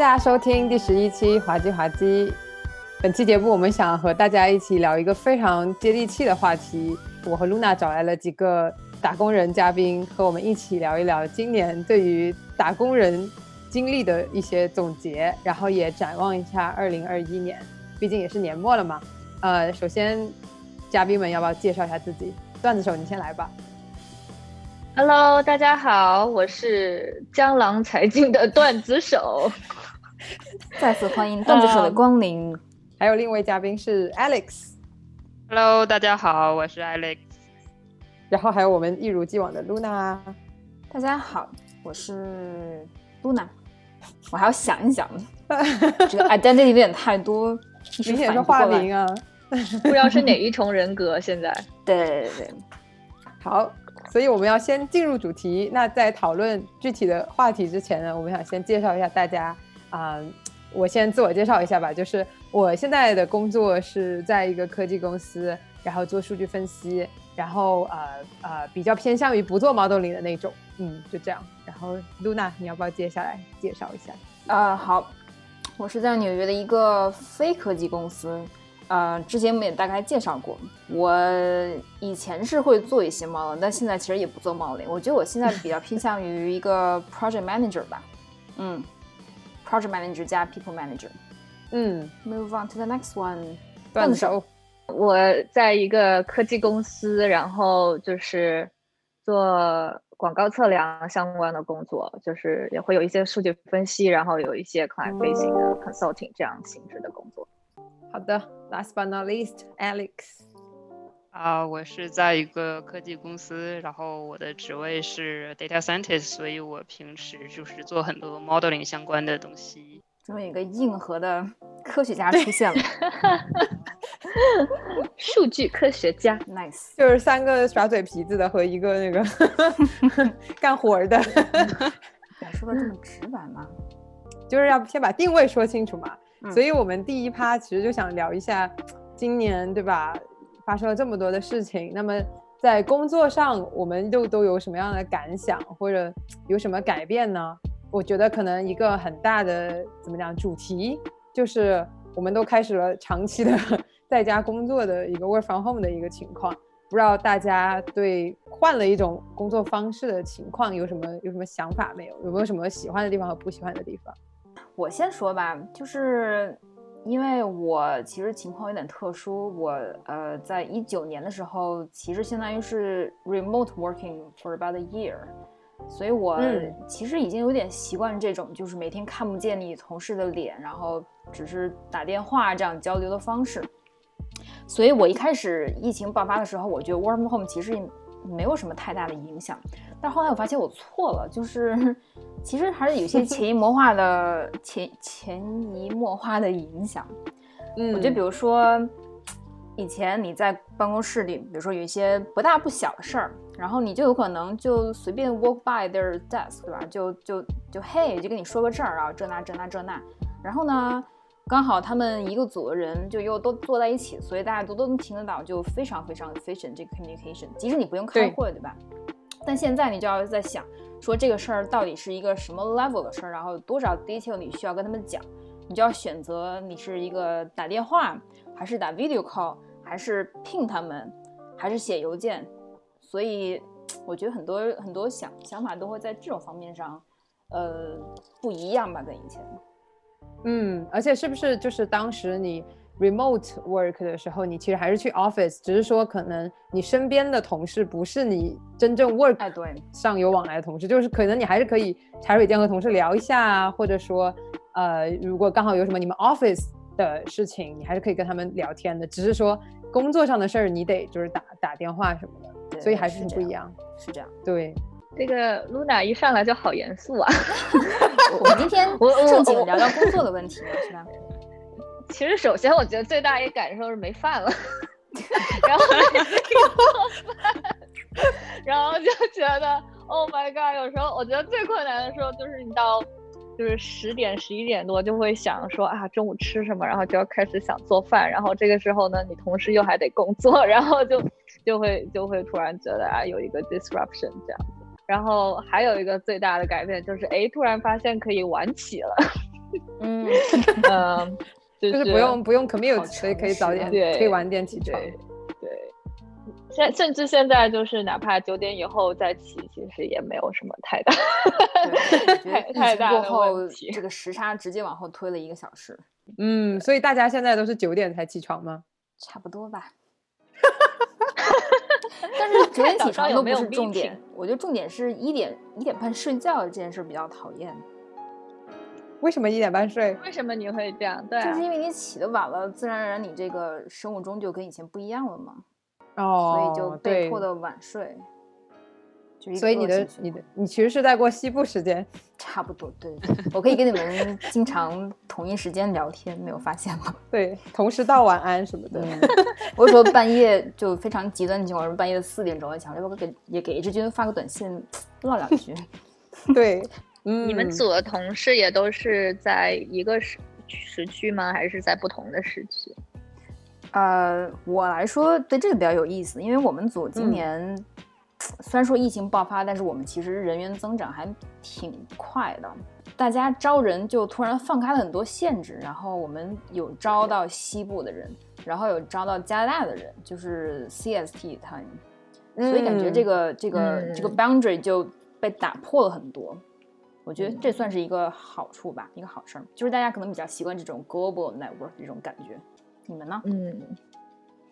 大家收听第十一期滑稽滑稽。本期节目，我们想和大家一起聊一个非常接地气的话题。我和露娜找来了几个打工人嘉宾，和我们一起聊一聊今年对于打工人经历的一些总结，然后也展望一下二零二一年，毕竟也是年末了嘛。呃，首先，嘉宾们要不要介绍一下自己？段子手，你先来吧。Hello，大家好，我是江郎才尽的段子手。再次欢迎 段子手的光临。还有另一位嘉宾是 Alex。Hello，大家好，我是 Alex。然后还有我们一如既往的 Luna。大家好，我是 Luna。我还要想一想，这个 identity 有点太多，明显是化名啊，不知道是哪一重人格。现在，对对对，好。所以我们要先进入主题。那在讨论具体的话题之前呢，我们想先介绍一下大家啊。我先自我介绍一下吧，就是我现在的工作是在一个科技公司，然后做数据分析，然后呃呃比较偏向于不做 modeling 的那种。嗯，就这样。然后露娜，你要不要接下来介绍一下？啊，好，我是在纽约的一个非科技公司。呃，之前我们也大概介绍过，我以前是会做一些 modeling，但现在其实也不做 modeling。我觉得我现在比较偏向于一个 project manager 吧，嗯，project manager 加 people manager。嗯，move on to the next one。段子手，我在一个科技公司，然后就是做广告测量相关的工作，就是也会有一些数据分析，然后有一些 client facing 的 consulting 这样性质的工作。好的，last but not least，Alex。啊，我是在一个科技公司，然后我的职位是 data scientist，所以我平时就是做很多 modeling 相关的东西。终于一个硬核的 科学家出现了，数据科学家，nice，就是三个耍嘴皮子的和一个那个干活的。说的这么直白吗？就是要先把定位说清楚嘛。所以，我们第一趴其实就想聊一下，今年对吧，发生了这么多的事情。那么，在工作上，我们又都有什么样的感想，或者有什么改变呢？我觉得可能一个很大的怎么讲主题，就是我们都开始了长期的 在家工作的一个 work from home 的一个情况。不知道大家对换了一种工作方式的情况有什么有什么想法没有？有没有什么喜欢的地方和不喜欢的地方？我先说吧，就是因为我其实情况有点特殊，我呃，在一九年的时候，其实相当于是 remote working for about a year，所以我其实已经有点习惯这种，就是每天看不见你同事的脸，然后只是打电话这样交流的方式。所以我一开始疫情爆发的时候，我觉得 work from home 其实没有什么太大的影响。但后来我发现我错了，就是 其实还是有些潜移默化的潜潜移默化的影响。嗯，我觉得比如说以前你在办公室里，比如说有一些不大不小的事儿，然后你就有可能就随便 walk by their desk，对吧？就就就嘿，就跟你说个这儿啊，这那这那这那，然后呢，刚好他们一个组的人就又都坐在一起，所以大家都都能听得到，就非常非常 efficient 这个 communication，即使你不用开会，对吧？但现在你就要在想，说这个事儿到底是一个什么 level 的事儿，然后多少 detail 你需要跟他们讲，你就要选择你是一个打电话，还是打 video call，还是 ping 他们，还是写邮件。所以我觉得很多很多想想法都会在这种方面上，呃，不一样吧，跟以前。嗯，而且是不是就是当时你？remote work 的时候，你其实还是去 office，只是说可能你身边的同事不是你真正 work 哎对上有往来的同事，就是可能你还是可以茶水间和同事聊一下啊，或者说呃，如果刚好有什么你们 office 的事情，你还是可以跟他们聊天的，只是说工作上的事儿你得就是打打电话什么的，所以还是很不一样，是这样，对。这个 Luna 一上来就好严肃啊，我们今天正经聊聊工作的问题是吧？其实，首先我觉得最大一个感受是没饭了，然后，然后就觉得 Oh my God！有时候我觉得最困难的时候就是你到就是十点十一点多就会想说啊中午吃什么，然后就要开始想做饭，然后这个时候呢你同时又还得工作，然后就就会就会突然觉得啊有一个 disruption 这样子。然后还有一个最大的改变就是哎突然发现可以晚起了。嗯嗯，就就是不用不用 commute，所以可以早点对可以晚点起床。对对，现甚至现在就是哪怕九点以后再起，其实也没有什么太大太对，太大的问题。这个时差直接往后推了一个小时，嗯，所以大家现在都是九点才起床吗？差不多吧。但是九点起床都不有没有是重点我觉得重点是一点一点半睡觉这件事比较讨厌，为什么一点半睡？为什么你会这样？对啊就是，因为你起的晚了，自然而然你这个生物钟就跟以前不一样了嘛，哦，所以就被迫的晚睡。所以你的你的你其实是在过西部时间，差不多，对，我可以跟你们经常同一时间聊天，没有发现吗？对，同时道晚安什么的。嗯，我有时候半夜就非常极端的情况，是半夜四点钟，想要不要给也给志军发个短信 唠两句。对，嗯，你们组的同事也都是在一个时时区吗？还是在不同的时区？呃，我来说对这个比较有意思，因为我们组今嗯年、虽然说疫情爆发，但是我们其实人员增长还挺快的。大家招人就突然放开了很多限制，然后我们有招到西部的人，然后有招到加拿大的人，就是 CST time，所以感觉这嗯个、这个这个嗯 boundary 就被打破了很多。我觉得这算是一个好处吧，一个好事儿，就是大家可能比较习惯这种 global network 这种感觉。你们呢？嗯，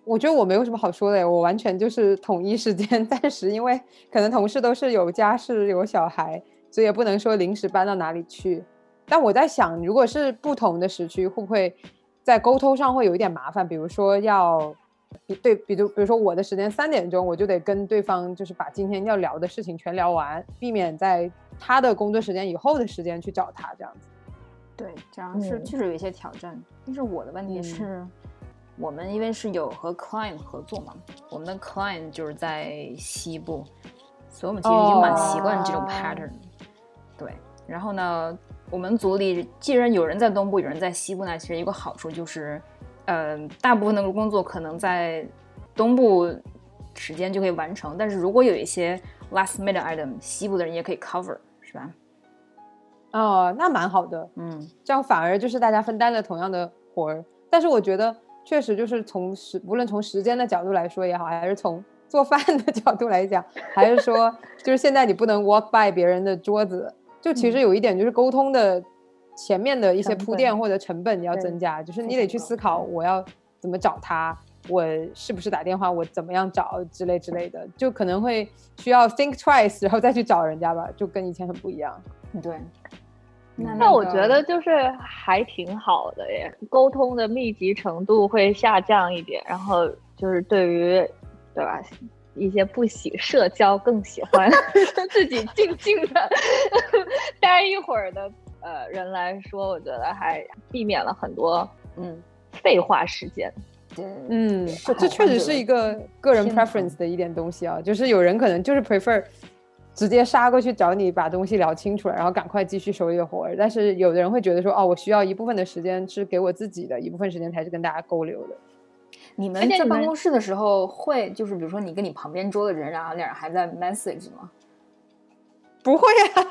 我觉得我没有什么好说的，我完全就是统一时间，暂时因为可能同事都是有家室有小孩，所以也不能说临时搬到哪里去。但我在想，如果是不同的时区，会不会在沟通上会有一点麻烦？比如说要比对，比如比如说我的时间三点钟，我就得跟对方就是把今天要聊的事情全聊完，避免在他的工作时间以后的时间去找他这样子。对，这样是嗯确实有一些挑战。但是我的问题嗯是，我们因为是有和 client 合作嘛，我们的 client 就是在西部，所以我们其实已经蛮习惯这种哦 pattern。对，然后呢，我们组里既然有人在东部，有人在西部呢，其实一个好处就是，呃，大部分的工作可能在东部时间就可以完成，但是如果有一些 last minute item，西部的人也可以 cover，是吧？哦，那蛮好的。嗯，这样反而就是大家分担了同样的活儿。但是我觉得确实就是从时，无论从时间的角度来说也好，还是从做饭的角度来讲，还是说就是现在你不能 walk by 别人的桌子，就其实有一点就是沟通的前面的一些铺垫或者成本要增加，就是你得去思考我要怎么找他。我是不是打电话？我怎么样找之类之类的，就可能会需要 think twice，然后再去找人家吧，就跟以前很不一样。对。那那我觉得就是还挺好的耶，沟通的密集程度会下降一点，然后就是对于，对吧？一些不喜社交、更喜欢 自己静静的待一会儿的呃人来说，我觉得还避免了很多嗯，废话时间。对，嗯，不这确实是一个个人 preference 的一点东西啊，就是有人可能就是 prefer 直接杀过去找你，把东西聊清楚了，然后赶快继续手里的活儿。但是有的人会觉得说，哦，我需要一部分的时间是给我自己的，一部分时间才是跟大家沟流的。你们在办公室的时候会，就是比如说你跟你旁边桌的人，然后俩人还在 message 吗？不会啊，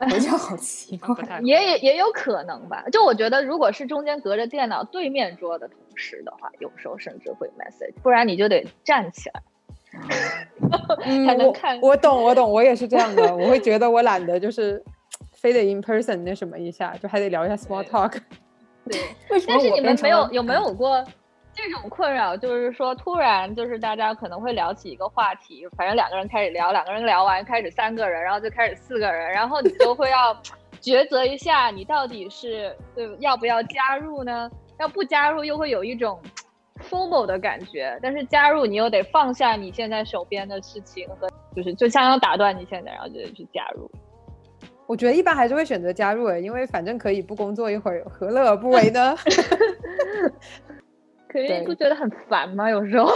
我就好奇怪也也也有可能吧。就我觉得，如果是中间隔着电脑对面桌的同事的话，有时候甚至会 message，不然你就得站起来。嗯我才能看我懂，我懂，我也是这样的。我会觉得我懒得就是 非得 in person 那什么一下，就还得聊一下 small talk。对，为什么但是你们没有有没有过这种困扰？就是说，突然就是大家可能会聊起一个话题，反正两个人开始聊，两个人聊完开始三个人，然后就开始四个人，然后你就会要 抉择一下，你到底是对要不要加入呢？要不加入又会有一种 formal 的感觉，但是加入你又得放下你现在手边的事情和就是就相当打断你现在，然后就得去加入。我觉得一般还是会选择加入的，因为反正可以不工作一会儿，何乐而不为呢？可是你不觉得很烦吗？有时候。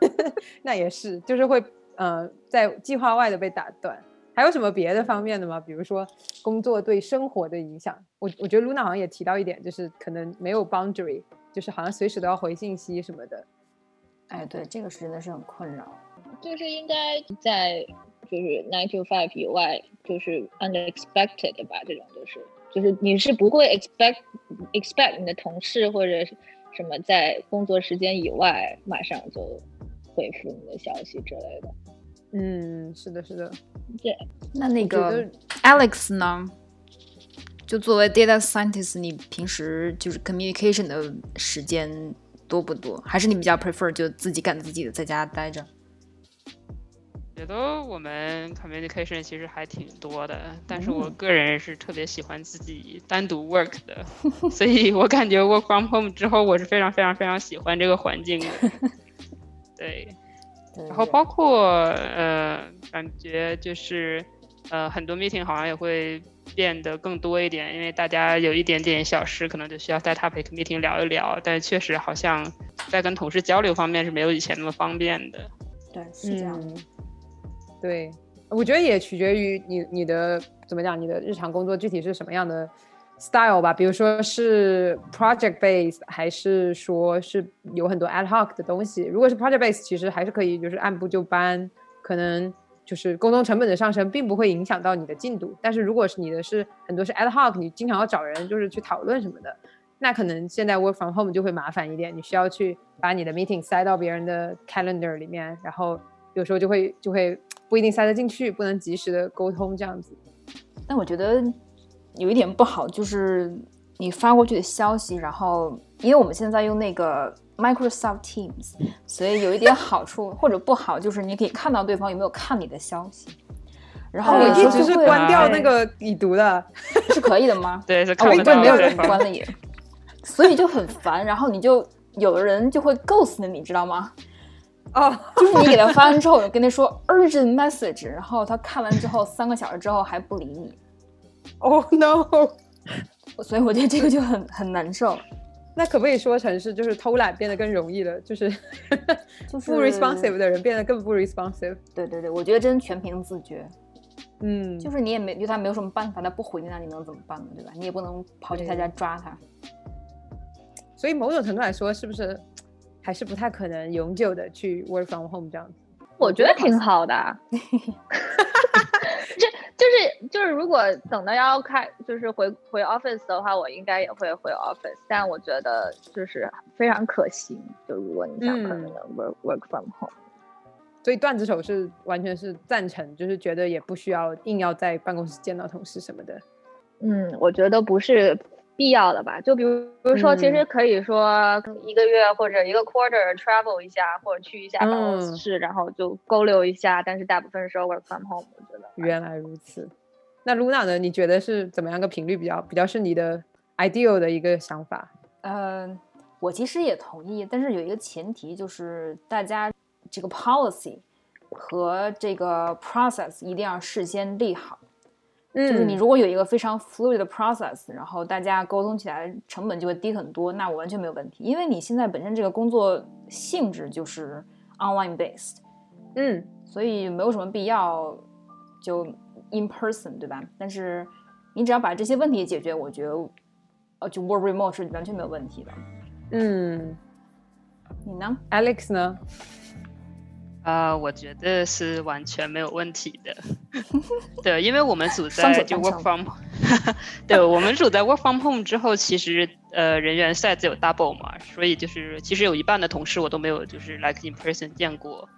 那也是，就是会呃在计划外的被打断。还有什么别的方面的吗？比如说工作对生活的影响，我我觉得 Luna 好像也提到一点，就是可能没有 boundary，就是好像随时都要回信息什么的。哎，对，这个是真的是很困扰。就是应该在就是 nine to five 以外，就是 unexpected 的吧，这种就是就是你是不会 expect expect 你的同事或者什么在工作时间以外马上就回复你的消息之类的。嗯，是的，是的。对，那那个 Alex 呢？就作为 data scientist，你平时就是 communication 的时间多不多？还是你比较 prefer 就自己干自己的，在家待着？觉得我们 communication 其实还挺多的，但是我个人是特别喜欢自己单独 work 的，所以我感觉 work from home 之后，我是非常非常非常喜欢这个环境的。对，然后包括呃，感觉就是呃，很多 meeting 好像也会变得更多一点，因为大家有一点点小事，可能就需要在 topic meeting 聊一聊，但确实好像在跟同事交流方面是没有以前那么方便的。对，是这样。对，我觉得也取决于你你的怎么讲，你的日常工作具体是什么样的 style 吧。比如说是 project base，还是说是有很多 ad hoc 的东西。如果是 project base，其实还是可以就是按部就班，可能就是沟通成本的上升并不会影响到你的进度。但是如果是你的是很多是 ad hoc，你经常要找人就是去讨论什么的，那可能现在 work from home 就会麻烦一点，你需要去把你的 meeting 塞到别人的 calendar 里面，然后有时候就会就会。不一定塞得进去，不能及时的沟通这样子。但我觉得有一点不好，就是你发过去的消息，然后因为我们现在用那个 Microsoft Teams，所以有一点好处或者不好，就是你可以看到对方有没有看你的消息。然后我一直是关掉那个已读的，是可以的吗？对，是我一般没有人关了也，所以就很烦。然后你就有的人就会 ghost 你，知道吗？哦，就是你给他发完之后，跟他说 urgent message，然后他看完之后，三个小时之后还不理你。Oh no！所以我觉得这个就很很难受。那可不可以说成是就是偷懒变得更容易了？就是 就是不 responsive 的人变得更不 responsive。对对对，我觉得真全凭自觉。嗯，就是你也没对他没有什么办法，他不回你，那你能怎么办呢？对吧？你也不能跑去他家抓他。所以某种程度来说，是不是？还是不太可能永久的去 work from home 这样子，我觉得挺好的。就就是就是，如果等到要开，就是回回 office 的话，我应该也会回 office。但我觉得就是非常可行。就如果你想可能 work work from home，所以段子手是完全是赞成，就是觉得也不需要硬要在办公室见到同事什么的。嗯，我觉得不是。必要的吧，就比如比如说，其实可以说一个月或者一个 quarter travel 一下，或者去一下办公室，然后就勾留一下。但是大部分时候 work from home，我觉得。原来如此。那 Luna 呢？你觉得是怎么样个频率比较比较是你的 ideal 的一个想法？嗯，我其实也同意，但是有一个前提就是大家这个 policy 和这个 process 一定要事先立好。就是你如果有一个非常 fluid 的 process，然后大家沟通起来成本就会低很多，那我完全没有问题，因为你现在本身这个工作性质就是 online based，嗯，所以没有什么必要就 in person，对吧？但是你只要把这些问题解决，我觉得呃就 work remote 是完全没有问题的。嗯，你呢，Alex 呢？啊，我觉得是完全没有问题的。对，因为我们组在就 work from，对，我们组在 work from home 之后，其实呃人员 size 有 double 嘛，所以就是其实有一半的同事我都没有就是 like in person 见过。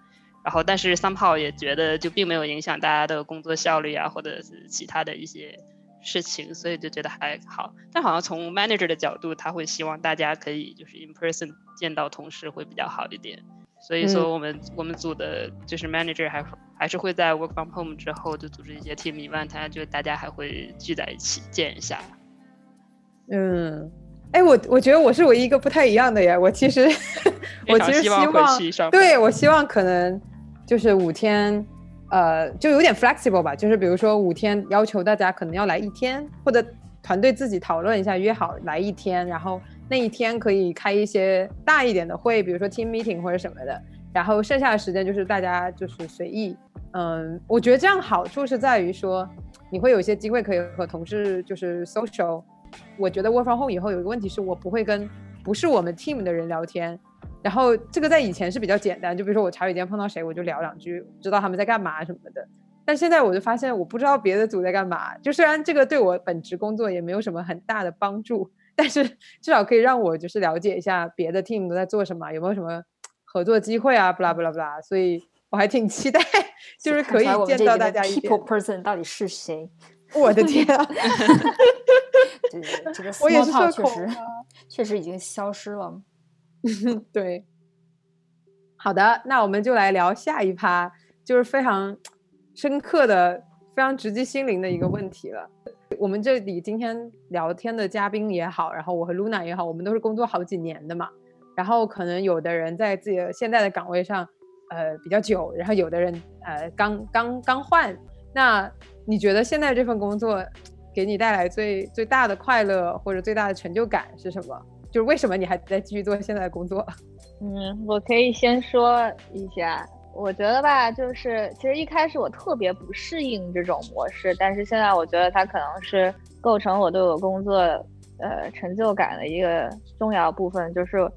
然后，但是 somehow 也觉得就并没有影响大家的工作效率啊，或者是其他的一些事情，所以就觉得还好。但好像从 manager 的角度，他会希望大家可以就是 in person 见到同事会比较好一点。所以说，我们我们组的就是 manager 还还是会在 work from home 之后就组织一些 team event，就大家还会聚在一起见一下。嗯，哎，我我觉得我是唯一一个不太一样的呀。我其实 我其实希望，对我希望可能就是五天，呃，就有点 flexible 吧。就是比如说五天要求大家可能要来一天，或者团队自己讨论一下，约好来一天，然后。那一天可以开一些大一点的会，比如说 team meeting 或者什么的，然后剩下的时间就是大家就是随意。嗯，我觉得这样好处是在于说，你会有一些机会可以和同事就是 social。我觉得 work from home 以后有一个问题是我不会跟不是我们 team 的人聊天，然后这个在以前是比较简单，就比如说我茶水间碰到谁我就聊两句，知道他们在干嘛什么的。但现在我就发现，我不知道别的组在干嘛。就虽然这个对我本职工作也没有什么很大的帮助，但是至少可以让我就是了解一下别的 team 都在做什么，有没有什么合作机会啊，不啦不啦不啦。所以我还挺期待，就是可以见到大家一点。People person 到底是谁？我的天啊！这个 small talk 确实 确实已经消失了。对，好的，那我们就来聊下一趴，就是非常深刻的、非常直击心灵的一个问题了。我们这里今天聊天的嘉宾也好，然后我和 Luna 也好，我们都是工作好几年的嘛。然后可能有的人在自己的现在的岗位上，呃，比较久，然后有的人呃刚刚刚换。那你觉得现在这份工作给你带来最最大的快乐或者最大的成就感是什么？就是为什么你还在继续做现在的工作？嗯，我可以先说一下，我觉得吧，就是其实一开始我特别不适应这种模式，但是现在我觉得它可能是构成我对我工作呃成就感的一个重要部分，就是。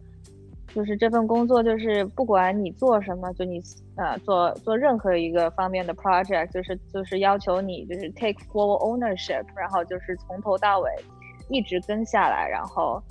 就是这份工作，就是不管你做什么，就你呃做做任何一个方面的 project，就是就是要求你就是 take full ownership，然后就是从头到尾一直跟下来，然后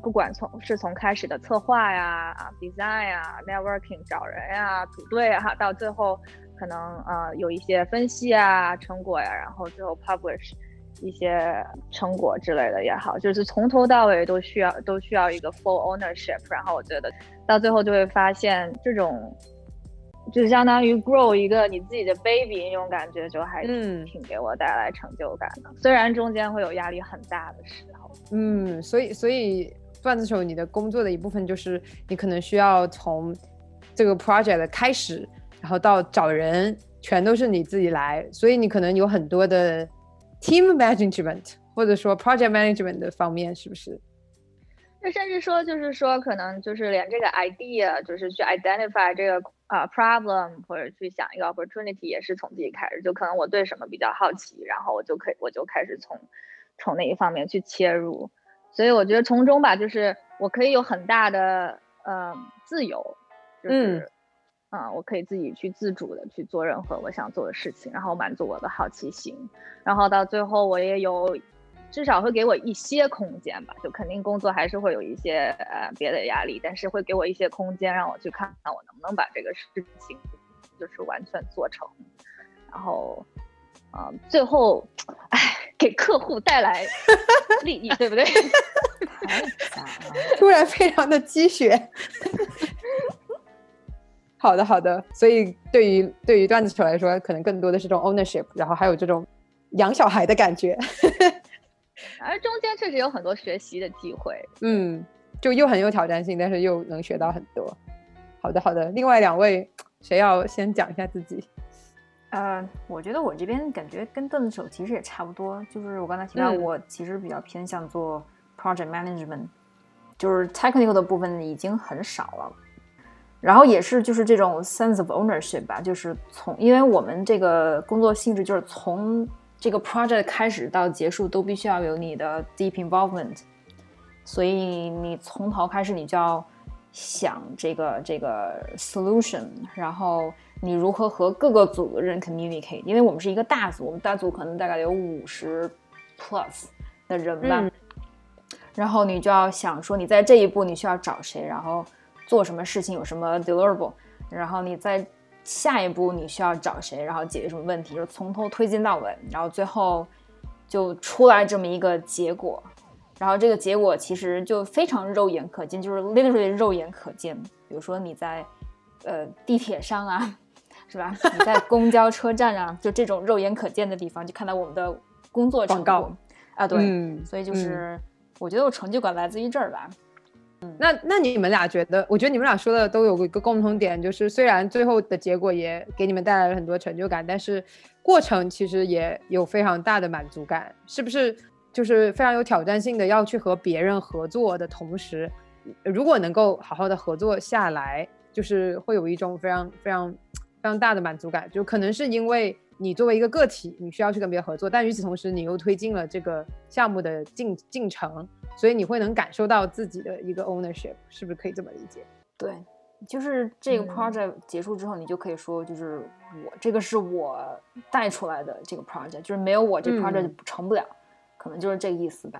不管从是从开始的策划呀、啊 design 呀、networking 找人呀、组队啊，到最后可能呃有一些分析啊、成果呀，然后最后 publish。一些成果之类的也好，就是从头到尾都需要都需要一个 full ownership。然后我觉得到最后就会发现，这种就相当于 grow 一个你自己的 baby 那种感觉，就还挺给我带来成就感的。虽然中间会有压力很大的时候。嗯，所以所以段子手你的工作的一部分就是你可能需要从这个 project 开始，然后到找人，全都是你自己来，所以你可能有很多的。Team management 或者说 project management 的方面是不是？那甚至说就是说，可能就是连这个 idea，就是去 identify 这个啊 problem，或者去想一个 opportunity，也是从自己开始。就可能我对什么比较好奇，然后我就可以我就开始从从那一方面去切入。所以我觉得从中吧，就是我可以有很大的呃自由，就是。啊，我可以自己去自主的去做任何我想做的事情，然后满足我的好奇心，然后到最后我也有，至少会给我一些空间吧，就肯定工作还是会有一些呃别的压力，但是会给我一些空间，让我去看看我能不能把这个事情就是完全做成，然后，啊，最后，哎，给客户带来 利益，对不对？太假了，突然非常的鸡血。好的，好的。所以对于对于段子手来说，可能更多的是这种 ownership，然后还有这种养小孩的感觉。而中间确实有很多学习的机会，嗯，就又很有挑战性，但是又能学到很多。好的，好的。另外两位，谁要先讲一下自己？呃，我觉得我这边感觉跟段子手其实也差不多，就是我刚才提到，我其实比较偏向做 project management，就是 technical 的部分已经很少了。然后也是就是这种 sense of ownership 吧，就是从因为我们这个工作性质就是从这个 project 开始到结束都必须要有你的 deep involvement，所以你从头开始你就要想这个这个 solution，然后你如何和各个组的人 communicate，因为我们是一个大组，我们大组可能大概有五十 plus 的人吧，然后你就要想说你在这一步你需要找谁，然后。做什么事情有什么 deliverable，然后你在下一步你需要找谁，然后解决什么问题，就从头推进到尾，然后最后就出来这么一个结果，然后这个结果其实就非常肉眼可见，就是 literally 肉眼可见。比如说你在呃地铁上啊，是吧？你在公交车站啊，就这种肉眼可见的地方，就看到我们的工作成果啊，对，所以就是我觉得我成就感来自于这儿吧。那那你们俩觉得？我觉得你们俩说的都有一个共同点，就是虽然最后的结果也给你们带来了很多成就感，但是过程其实也有非常大的满足感，是不是？就是非常有挑战性的，要去和别人合作的同时，如果能够好好的合作下来，就是会有一种非常非常非常大的满足感。就可能是因为你作为一个个体，你需要去跟别人合作，但与此同时，你又推进了这个项目的进进程。所以你会能感受到自己的一个 ownership，是不是可以这么理解？对，就是这个 project 结束之后，你就可以说，就是我这个是我带出来的这个 project，就是没有我这 project 就成不了，可能就是这个意思吧。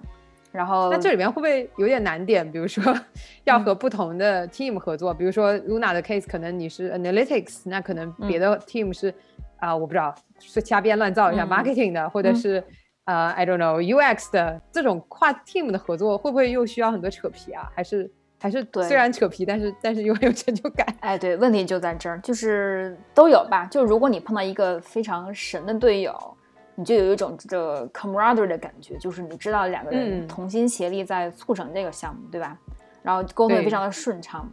然后那这里面会不会有点难点？比如说 要和不同的 team 合作，比如说 Luna 的 case，可能你是 analytics，那可能别的 team 是啊，我不知道是瞎编乱造一下 marketing 的，或者是呃 I don't know UX 的这种跨 team 的合作，会不会又需要很多扯皮啊？还是还是虽然扯皮，但是但是又很有成就感？哎，对，问题就在这儿，就是都有吧。就如果你碰到一个非常神的队友。你就有一种这个 camaraderie 的感觉，就是你知道两个人同心协力在促成这个项目，对吧？然后沟通也非常的顺畅，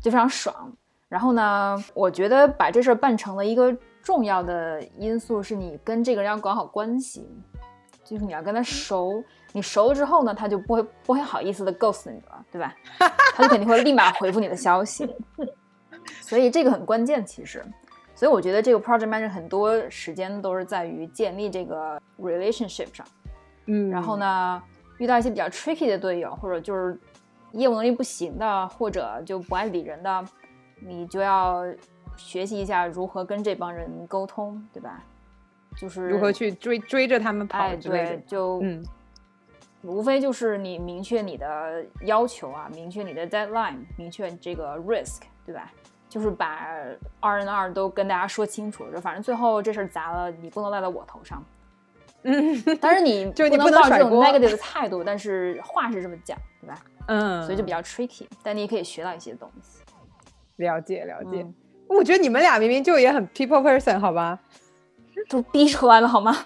就非常爽。然后呢，我觉得把这事儿办成了一个重要的因素是你跟这个人要搞好关系，就是你要跟他熟。你熟了之后呢，他就不会不会好意思的 ghost 你了，对吧？他就肯定会立马回复你的消息。所以这个很关键，其实。所以我觉得这个 project manager 很多时间都是在于建立这个 relationship 上，嗯，然后呢，遇到一些比较 tricky 的队友，或者就是业务能力不行的，或者就不爱理人的，你就要学习一下如何跟这帮人沟通，对吧？就是如何去追追着他们跑之类的，就嗯，无非就是你明确你的要求啊，明确你的 deadline，明确这个 risk，对吧？就是把二 N 二都跟大家说清楚，就反正最后这事儿砸了，你不能赖在我头上。嗯，但是你就你不能抱这种 negative 的态度，但是话是这么讲，对吧？嗯，所以就比较 tricky，但你也可以学到一些东西。了解了解，我觉得你们俩明明就也很 people person，好吧？都逼出来了好吗？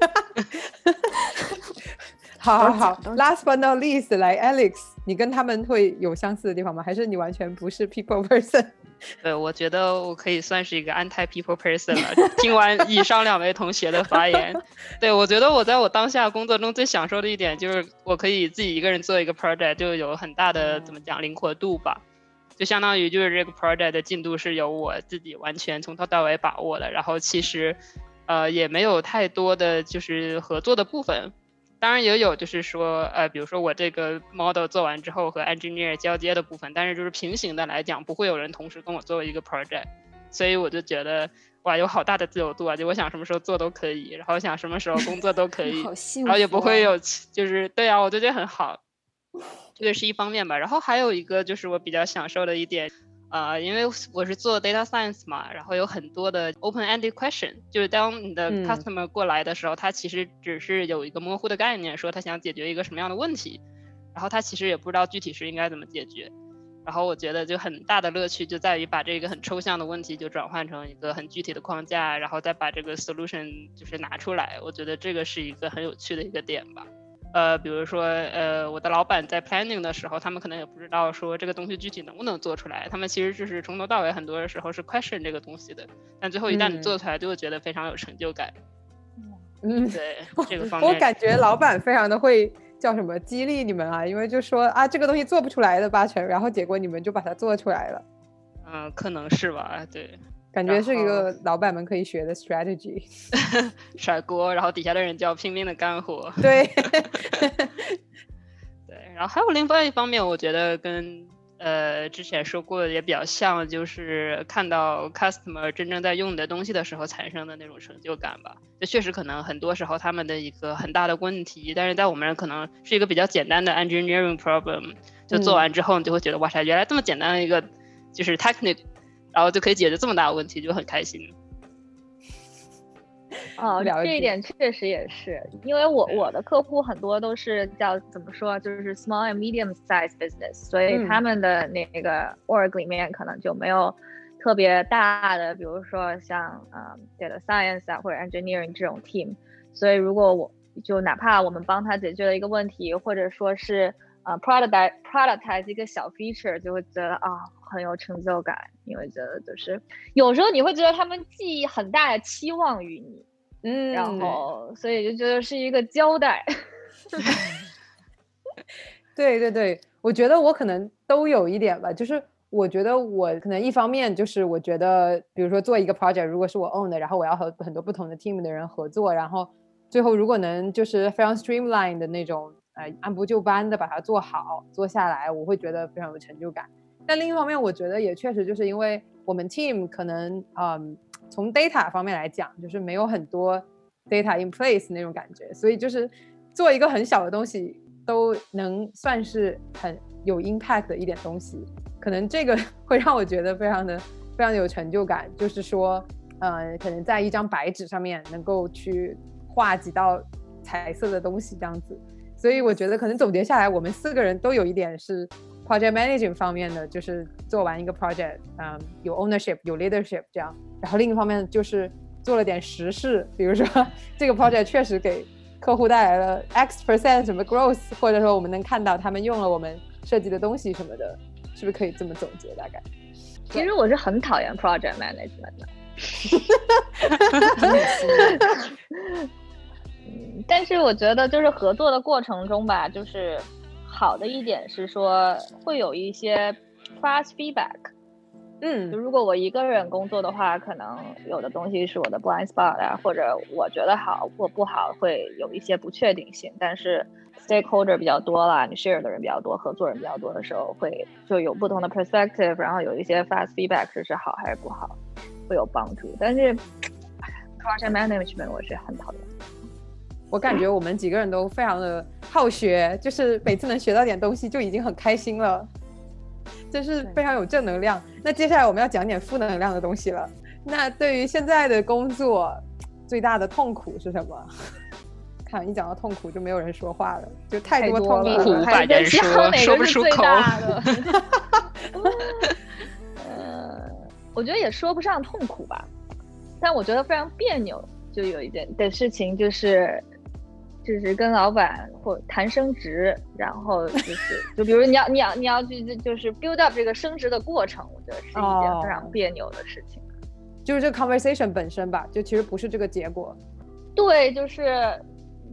好好好，last but not least，来 Alex，你跟他们会有相似的地方吗？还是你完全不是 people person？对，我觉得我可以算是一个 anti people person 了。听完以上两位同学的发言，对我觉得我在我当下工作中最享受的一点就是我可以自己一个人做一个 project，就有很大的怎么讲灵活度吧。就相当于就是这个 project 的进度是由我自己完全从头到尾把握的，然后其实呃也没有太多的就是合作的部分。当然也有，就是说，呃，比如说我这个 model 做完之后和 engineer 交接的部分，但是就是平行的来讲，不会有人同时跟我做一个 project，所以我就觉得，哇，有好大的自由度啊！就我想什么时候做都可以，然后想什么时候工作都可以，然后也不会有，就是对啊，我就觉得很好，这个是一方面吧。然后还有一个就是我比较享受的一点。啊，因为我是做 data science 嘛，然后有很多的 open-ended question，就是当你的 customer 过来的时候，他其实只是有一个模糊的概念，说他想解决一个什么样的问题，然后他其实也不知道具体是应该怎么解决。然后我觉得就很大的乐趣就在于把这个很抽象的问题就转换成一个很具体的框架，然后再把这个 solution 就是拿出来。我觉得这个是一个很有趣的一个点吧。呃，比如说，呃，我的老板在 planning 的时候，他们可能也不知道说这个东西具体能不能做出来，他们其实就是从头到尾很多的时候是 question 这个东西的，但最后一旦你做出来，就会觉得非常有成就感。嗯，对，这个方面，我感觉老板非常的会叫什么激励你们啊，因为就说啊这个东西做不出来的八成，然后结果你们就把它做出来了。嗯，可能是吧，对。感觉是一个老板们可以学的 strategy，甩锅，然后底下的人就要拼命的干活。对，对，然后还有另外一方面，我觉得跟呃之前说过的也比较像，就是看到 customer 真正在用你的东西的时候产生的那种成就感吧。这确实可能很多时候他们的一个很大的问题，但是在我们可能是一个比较简单的 engineering problem，就做完之后你就会觉得哇塞，原来这么简单的一个就是 technical。然后就可以解决这么大的问题，就很开心。哦，这一点。确实也是，因为我我的客户很多都是叫怎么说，就是 small and medium size business，所以他们的那个 org 里面可能就没有特别大的，比如说像呃 data science 啊或者 engineering 这种 team，所以如果我就哪怕我们帮他解决了一个问题，或者说是呃 product product 一个小 feature，就会觉得啊。很有成就感，因为觉得就是有时候你会觉得他们寄很大的期望于你，嗯，然后所以就觉得是一个交代。对对对，我觉得我可能都有一点吧，就是我觉得我可能一方面就是我觉得，比如说做一个 project，如果是我 own 的，然后我要和很多不同的 team 的人合作，然后最后如果能就是非常 streamline 的那种，呃，按部就班的把它做好做下来，我会觉得非常有成就感。但另一方面，我觉得也确实就是因为我们 team 可能，嗯，从 data 方面来讲，就是没有很多 data in place 那种感觉，所以就是做一个很小的东西都能算是很有 impact 的一点东西，可能这个 会让我觉得非常的非常的有成就感，就是说，呃，可能在一张白纸上面能够去画几道彩色的东西这样子，所以我觉得可能总结下来，我们四个人都有一点是。project managing 方面的就是做完一个 project，嗯，有 ownership，有 leadership 这样。然后另一方面就是做了点实事，比如说 这个 project 确实给客户带来了 X percent 什么 growth，或者说我们能看到他们用了我们设计的东西什么的，是不是可以这么总结？大概？其实我是很讨厌 project management 的。嗯，但是我觉得就是合作的过程中吧，就是。好的一点是说会有一些 fast feedback，嗯，就如果我一个人工作的话，可能有的东西是我的 blind spot 啊，或者我觉得好或不好，会有一些不确定性。但是 stakeholder 比较多啦，你 share 的人比较多，合作人比较多的时候，会就有不同的 perspective，然后有一些 fast feedback 是好还是不好，会有帮助。但是 project management 我是很讨厌。我感觉我们几个人都非常的好学，就是每次能学到点东西就已经很开心了，真是非常有正能量。那接下来我们要讲点负能量的东西了。那对于现在的工作，最大的痛苦是什么？看一讲到痛苦就没有人说话了，就太多痛苦，无法言说，说不出口。呃，我觉得也说不上痛苦吧，但我觉得非常别扭，就有一点的事情就是。就是跟老板或谈升职，然后就是，就比如你要你要你要去就是 build up 这个升职的过程，我觉得是一件非常别扭的事情。就是这个 conversation 本身吧，就其实不是这个结果。对，就是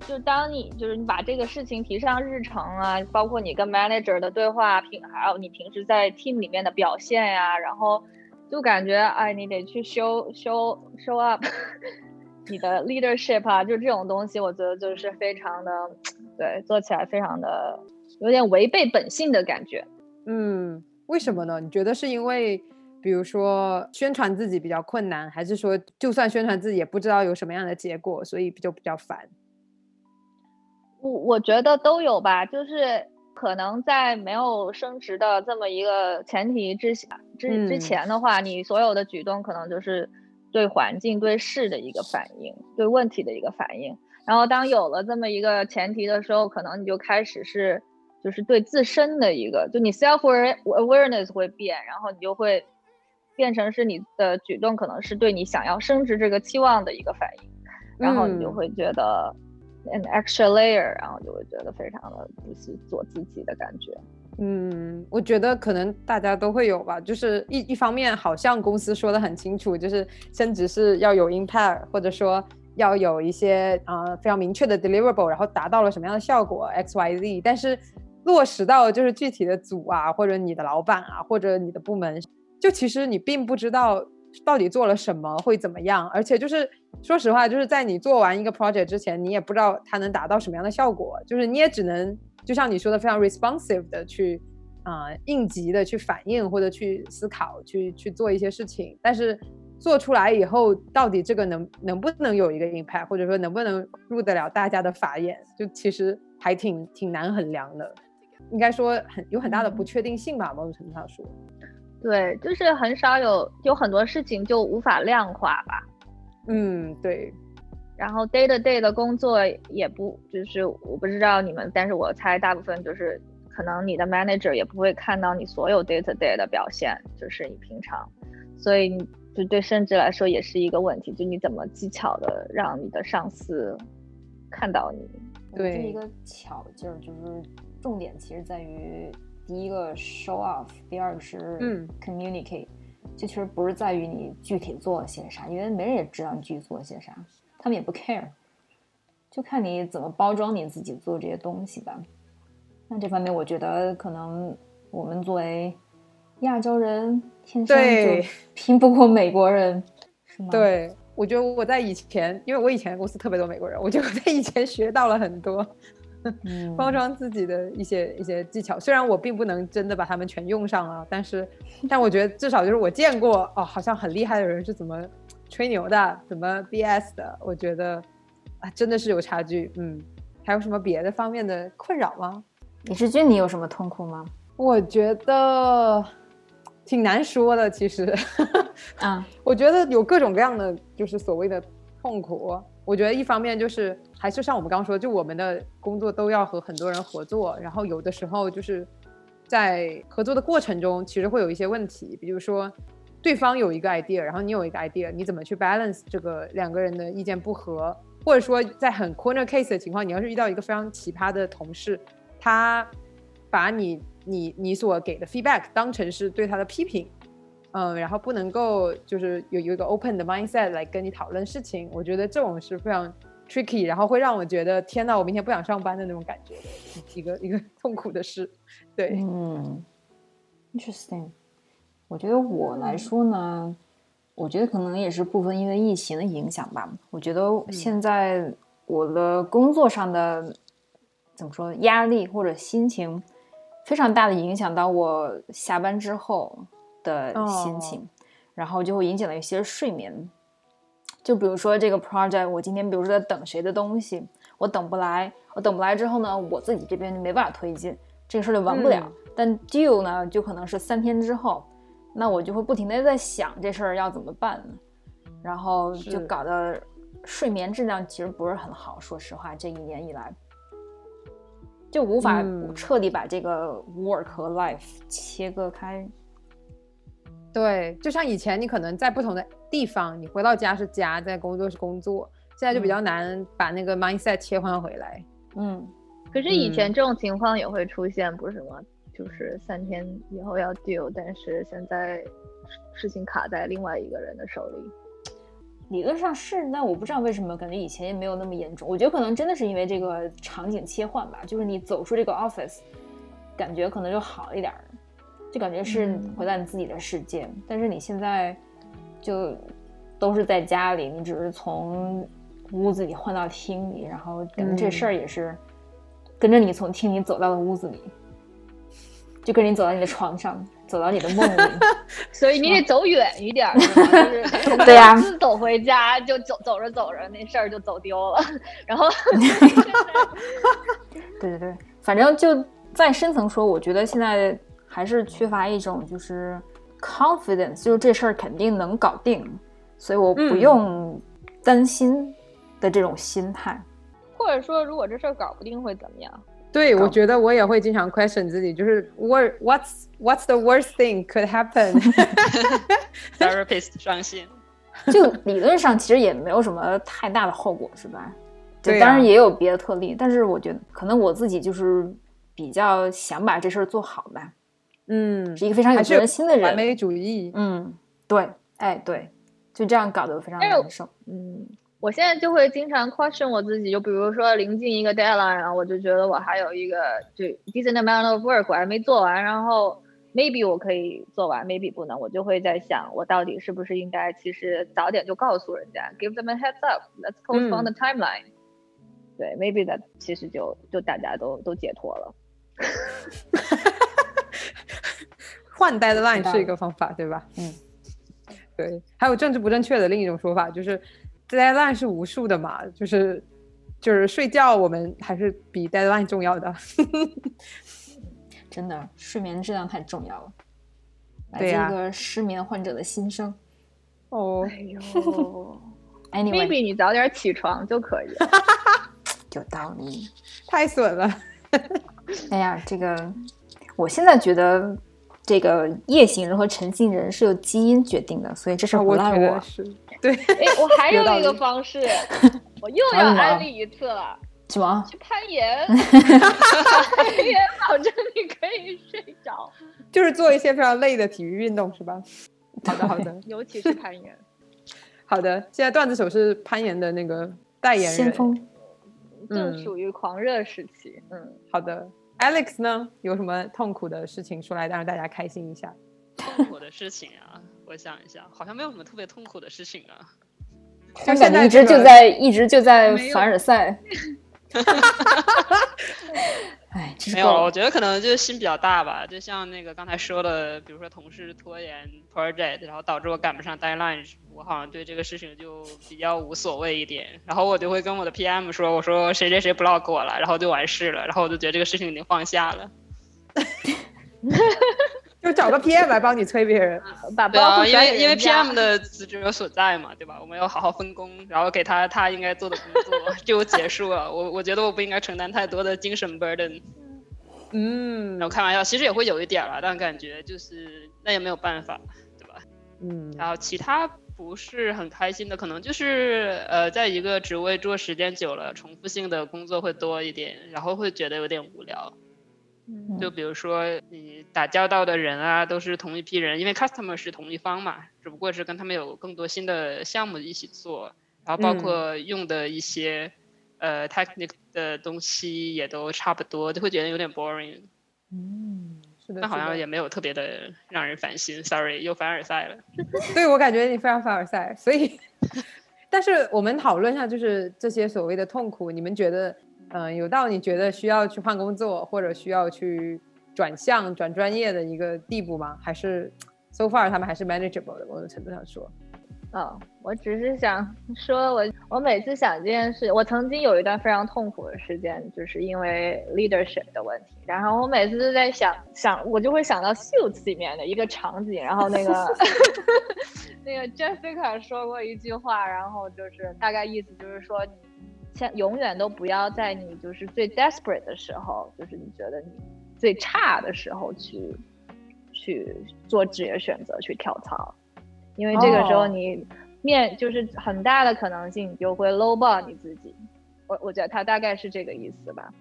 就当你就是你把这个事情提上日程啊，包括你跟 manager 的对话，平还有你平时在 team 里面的表现呀，然后就感觉哎，你得去 show show show up。你的 leadership 啊，就这种东西，我觉得就是非常的，对，做起来非常的有点违背本性的感觉。嗯，为什么呢？你觉得是因为，比如说宣传自己比较困难，还是说就算宣传自己也不知道有什么样的结果，所以就比较烦？我我觉得都有吧，就是可能在没有升职的这么一个前提之下之之前的话，你所有的举动可能就是。对环境、对事的一个反应，对问题的一个反应。然后，当有了这么一个前提的时候，可能你就开始是，就是对自身的一个，就你 self awareness 会变，然后你就会变成是你的举动可能是对你想要升职这个期望的一个反应，然后你就会觉得 an extra layer，然后就会觉得非常的不是做自己的感觉。嗯，我觉得可能大家都会有吧，就是一一方面好像公司说的很清楚，就是升职是要有 impact，或者说要有一些啊非常明确的 deliverable，然后达到了什么样的效果 x y z，但是落实到就是具体的组啊，或者你的老板啊，或者你的部门，就其实你并不知道到底做了什么会怎么样，而且就是说实话，就是在你做完一个 project 之前，你也不知道它能达到什么样的效果，就是你也只能。就像你说的，非常 responsive 的去啊应急的去反应或者去思考，去去做一些事情。但是做出来以后，到底这个能能不能有一个 impact，或者说能不能入得了大家的法眼，就其实还挺挺难衡量的。应该说很有很大的不确定性吧，某种程度上说。对，就是很少有有很多事情就无法量化吧。嗯，对。然后 day to day 的工作也不就是我不知道你们，但是我猜大部分就是可能你的 manager 也不会看到你所有 day to day 的表现，就是你平常，所以就对升职来说也是一个问题，就你怎么技巧的让你的上司看到你。对，这一个巧劲儿就是重点，其实在于第一个 show off，第二个是嗯 communicate，这其实不是在于你具体做了些啥，因为没人也知道你具体做了些啥。他们也不 care，就看你怎么包装你自己做这些东西吧。那这方面，我觉得可能我们作为亚洲人，天生就拼不过美国人，是吗？对，我觉得我在以前，因为我以前公司特别多美国人，我觉得我在以前学到了很多。包装自己的一些一些技巧。虽然我并不能真的把他们全用上了，但是，但我觉得至少就是我见过哦，好像很厉害的人是怎么吹牛的，怎么 BS 的。我觉得啊，真的是有差距。嗯，还有什么别的方面的困扰吗？李世军，你有什么痛苦吗？我觉得挺难说的，其实。啊，我觉得有各种各样的，就是所谓的痛苦。我觉得一方面就是还是像我们刚刚说，就我们的工作都要和很多人合作，然后有的时候就是在合作的过程中，其实会有一些问题，比如说对方有一个 idea，然后你有一个 idea，你怎么去 balance 这个两个人的意见不合，或者说在很 corner case 的情况，你要是遇到一个非常奇葩的同事，他把你你你所给的 feedback 当成是对他的批评。嗯，然后不能够就是有有一个 open 的 mindset 来跟你讨论事情，我觉得这种是非常 tricky，然后会让我觉得天呐，我明天不想上班的那种感觉，一个一个 痛苦的事。对，嗯，interesting。我觉得我来说呢，我觉得可能也是部分因为疫情的影响吧。我觉得现在我的工作上的怎么说压力或者心情，非常大的影响到我下班之后。的心情，然后就会影响到一些睡眠。就比如说这个 project，我今天比如说在等谁的东西，我等不来，我等不来之后呢，我自己这边就没办法推进，这个事儿就完不了。但 due 呢，就可能是三天之后，那我就会不停的在想这事儿要怎么办呢？然后就搞得睡眠质量其实不是很好。说实话，这一年以来，就无法彻底把这个 work 和 life 切割开。对，就像以前你可能在不同的地方，你回到家是家，在工作是工作，现在就比较难把那个 mindset 切换回来。嗯，可是以前这种情况也会出现，不是吗？就是三天以后要 deal，但是现在事情卡在另外一个人的手里。理论上是，但我不知道为什么，感觉以前也没有那么严重。我觉得可能真的是因为这个场景切换吧，就是你走出这个 office，感觉可能就好一点。就感觉是回到你自己的世界，但是你现在就都是在家里，你只是从屋子里换到厅里，然后感觉这事儿也是跟着你从厅里走到了屋子里，就跟你走到你的床上，走到你的梦里，所以你得走远一点，就是 对呀，走回家就走走着走着那事儿就走丢了，然后 对对对，反正就再深层说，我觉得现在。还是缺乏一种就是 confidence，就是这事儿肯定能搞定，所以我不用担心的这种心态。或者说，如果这事儿搞不定会怎么样？对，我觉得我也会经常 question 自己，就是 what what's what's the worst thing could happen？Therapist 上线。就理论上其实也没有什么太大的后果，是吧？对，当然也有别的特例，但是我觉得可能我自己就是比较想把这事儿做好吧。嗯，是一个非常有责任心的人，完美主义。嗯，对，哎，对，就这样搞得非常难受。嗯，我现在就会经常 question 我自己，就比如说临近一个 deadline，然后我就觉得我还有一个就 decent amount of work 我还没做完，然后 maybe 我可以做完，maybe 不能，我就会在想，我到底是不是应该其实早点就告诉人家，give them a heads up，let's postpone the timeline。对，maybe that 其实就就大家都都解脱了。换 deadline 是一个方法，对吧？嗯，对。还有政治不正确的另一种说法，就是 deadline 是无数的嘛，就是就是睡觉，我们还是比 deadline 重要的。真的，睡眠质量太重要了。来自一个失眠患者的心声。哦，哎 呦，哎，maybe 你早点起床就可以。有道理，太损了。哎呀，这个，我现在觉得。这个夜行人和晨行人是由基因决定的，所以这事不赖我。对，哎，我还有一个方式，我又要安利一次了。什么？去攀岩。攀岩保证你可以睡着。就是做一些非常累的体育运动，是吧？好的，好的。尤其是攀岩。好的，现在段子手是攀岩的那个代言人，先锋，正属于狂热时期。嗯，好的。Alex 呢？有什么痛苦的事情说来，让大家开心一下？痛苦的事情啊，我想一下，好像没有什么特别痛苦的事情啊。我感觉一直就在，一直就在凡尔赛。哎，没有，我觉得可能就是心比较大吧。就像那个刚才说的，比如说同事拖延 project，然后导致我赶不上 deadline，我好像对这个事情就比较无所谓一点。然后我就会跟我的 PM 说，我说谁谁谁 block 我了，然后就完事了。然后我就觉得这个事情已经放下了。就找个 PM 来帮你催别人，把包因为因为 PM 的职责所在嘛，对吧？我们要好好分工，然后给他他应该做的工作 就结束了。我我觉得我不应该承担太多的精神 burden。嗯，我开玩笑，其实也会有一点了，但感觉就是那也没有办法，对吧？嗯，然后其他不是很开心的，可能就是呃，在一个职位做时间久了，重复性的工作会多一点，然后会觉得有点无聊。就比如说你打交道的人啊，都是同一批人，因为 customer 是同一方嘛，只不过是跟他们有更多新的项目一起做，然后包括用的一些呃 technic 的东西也都差不多，就会觉得有点 boring。嗯，是的，但好像也没有特别的让人烦心。Sorry，又凡尔赛了。对，我感觉你非常凡尔赛，所以，但是我们讨论一下，就是这些所谓的痛苦，你们觉得？嗯，有到你觉得需要去换工作或者需要去转向转专业的一个地步吗？还是 so far 他们还是 manageable 的？某种程度上说，哦，我只是想说，我我每次想这件事，我曾经有一段非常痛苦的时间，就是因为 leadership 的问题。然后我每次都在想想，我就会想到 Suits 里面的一个场景，然后那个 那个 Jessica 说过一句话，然后就是大概意思就是说你。千永远都不要在你就是最 desperate 的时候，就是你觉得你最差的时候去去做职业选择，去跳槽，因为这个时候你面就是很大的可能性，你就会 low ball 你自己。我我觉得他大概是这个意思吧。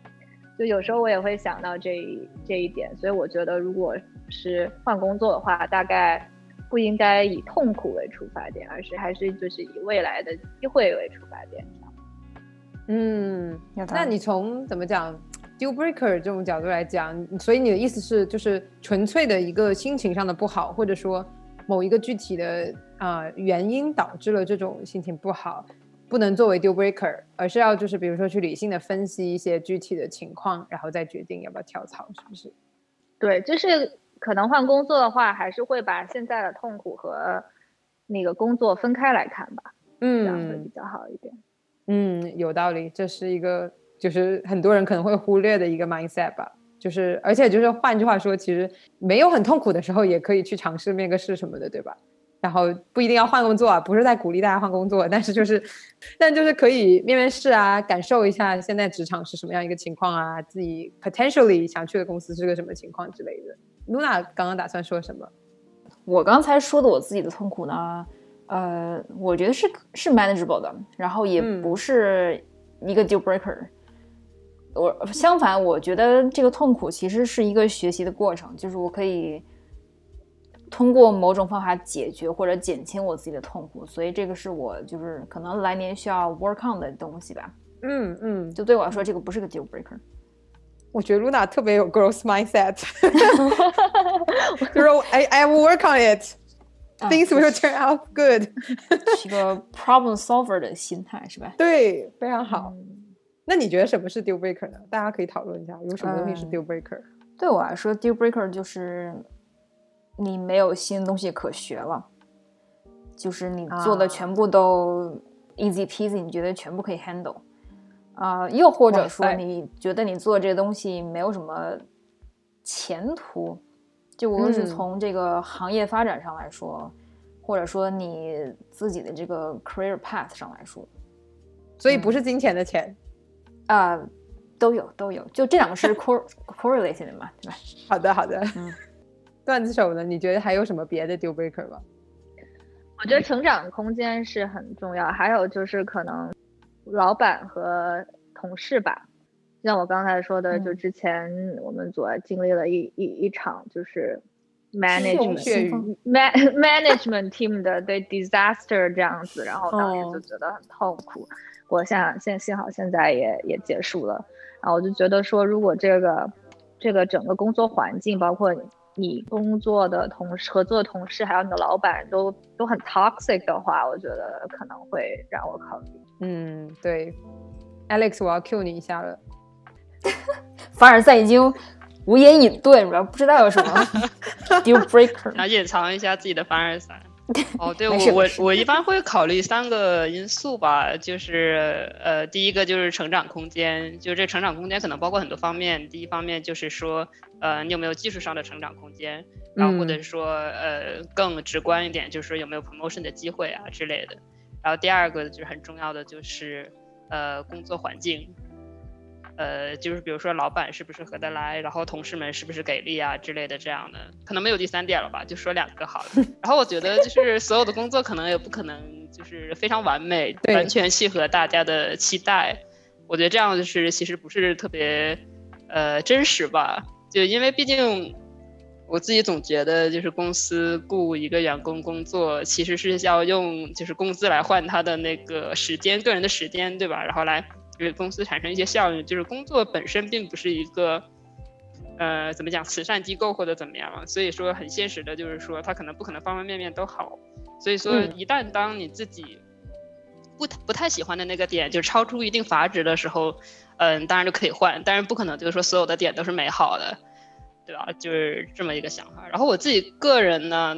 就有时候我也会想到这一这一点，所以我觉得如果是换工作的话，大概不应该以痛苦为出发点，而是还是就是以未来的机会为出发点。嗯，那你从怎么讲 deal breaker 这种角度来讲，所以你的意思是，就是纯粹的一个心情上的不好，或者说某一个具体的啊原因导致了这种心情不好，不能作为 deal breaker，而是要就是比如说去理性的分析一些具体的情况，然后再决定要不要跳槽，是不是？对，就是可能换工作的话，还是会把现在的痛苦和那个工作分开来看吧，嗯，这样会比较好一点。嗯，有道理，这是一个就是很多人可能会忽略的一个 mindset 吧。就是而且就是换句话说，其实没有很痛苦的时候，也可以去尝试面个试什么的，对吧？然后不一定要换工作，啊，不是在鼓励大家换工作，但是就是，但就是可以面面试啊，感受一下现在职场是什么样一个情况啊，自己 potentially 想去的公司是个什么情况之类的。Luna 刚刚打算说什么？我刚才说的我自己的痛苦呢？呃，我觉得是是 manageable 的，然后也不是一个 deal breaker。我相反，我觉得这个痛苦其实是一个学习的过程，就是我可以通过某种方法解决或者减轻我自己的痛苦，所以这个是我就是可能来年需要 work on 的东西吧。嗯嗯，就对我来说，这个不是个 deal breaker。我觉得 Luna 特别有 growth mindset，就是 I I will work on it。Things will turn out good，是个 problem solver 的心态，是吧？对，非常好。那你觉得什么是 deal breaker 呢？大家可以讨论一下，有什么东西是 deal breaker？对我来说，deal breaker 就是你没有新东西可学了，就是你做的全部都 easy peasy，你觉得全部可以 handle 啊？又或者说，你觉得你做这东西没有什么前途？就无论是从这个行业发展上来说，或者说你自己的这个 career path 上来说，所以不是金钱的钱啊，都有都有，就这两个是 correlated 的嘛，对吧？好的好的，嗯，段子手呢？你觉得还有什么别的 deal breaker 吗？我觉得成长空间是很重要，还有就是可能老板和同事吧。像我刚才说的，就之前我们组经历了一一一场，就是 management man management team 的对 disaster 这样子，然后当时就觉得很痛苦。我现现幸好现在也也结束了，然后我就觉得说，如果这个这个整个工作环境，包括你工作的同事、合作的同事，还有你的老板都都很 toxic 的话，我觉得可能会让我考虑。嗯，对，Alex，我要 cue 你一下了。凡尔赛已经无言以对，主要不知道有什么 deal breaker，然后隐藏一下自己的凡尔赛。哦，对 我我我一般会考虑三个因素吧，就是呃，第一个就是成长空间，就这成长空间可能包括很多方面。第一方面就是说，呃，你有没有技术上的成长空间，然后或者说呃更直观一点，就是说有没有 promotion 的机会啊之类的。然后第二个就是很重要的就是呃工作环境。呃，就是比如说老板是不是合得来，然后同事们是不是给力啊之类的这样的，可能没有第三点了吧，就说两个好了。然后我觉得就是所有的工作可能也不可能就是非常完美，完全契合大家的期待。我觉得这样就是其实不是特别呃真实吧，就因为毕竟我自己总觉得就是公司雇一个员工工作，其实是要用就是工资来换他的那个时间，个人的时间，对吧？然后来。给公司产生一些效应，就是工作本身并不是一个，呃，怎么讲，慈善机构或者怎么样，所以说很现实的，就是说它可能不可能方方面面都好，所以说一旦当你自己不不太喜欢的那个点就超出一定阀值的时候，嗯，当然就可以换，但是不可能就是说所有的点都是美好的，对吧？就是这么一个想法。然后我自己个人呢，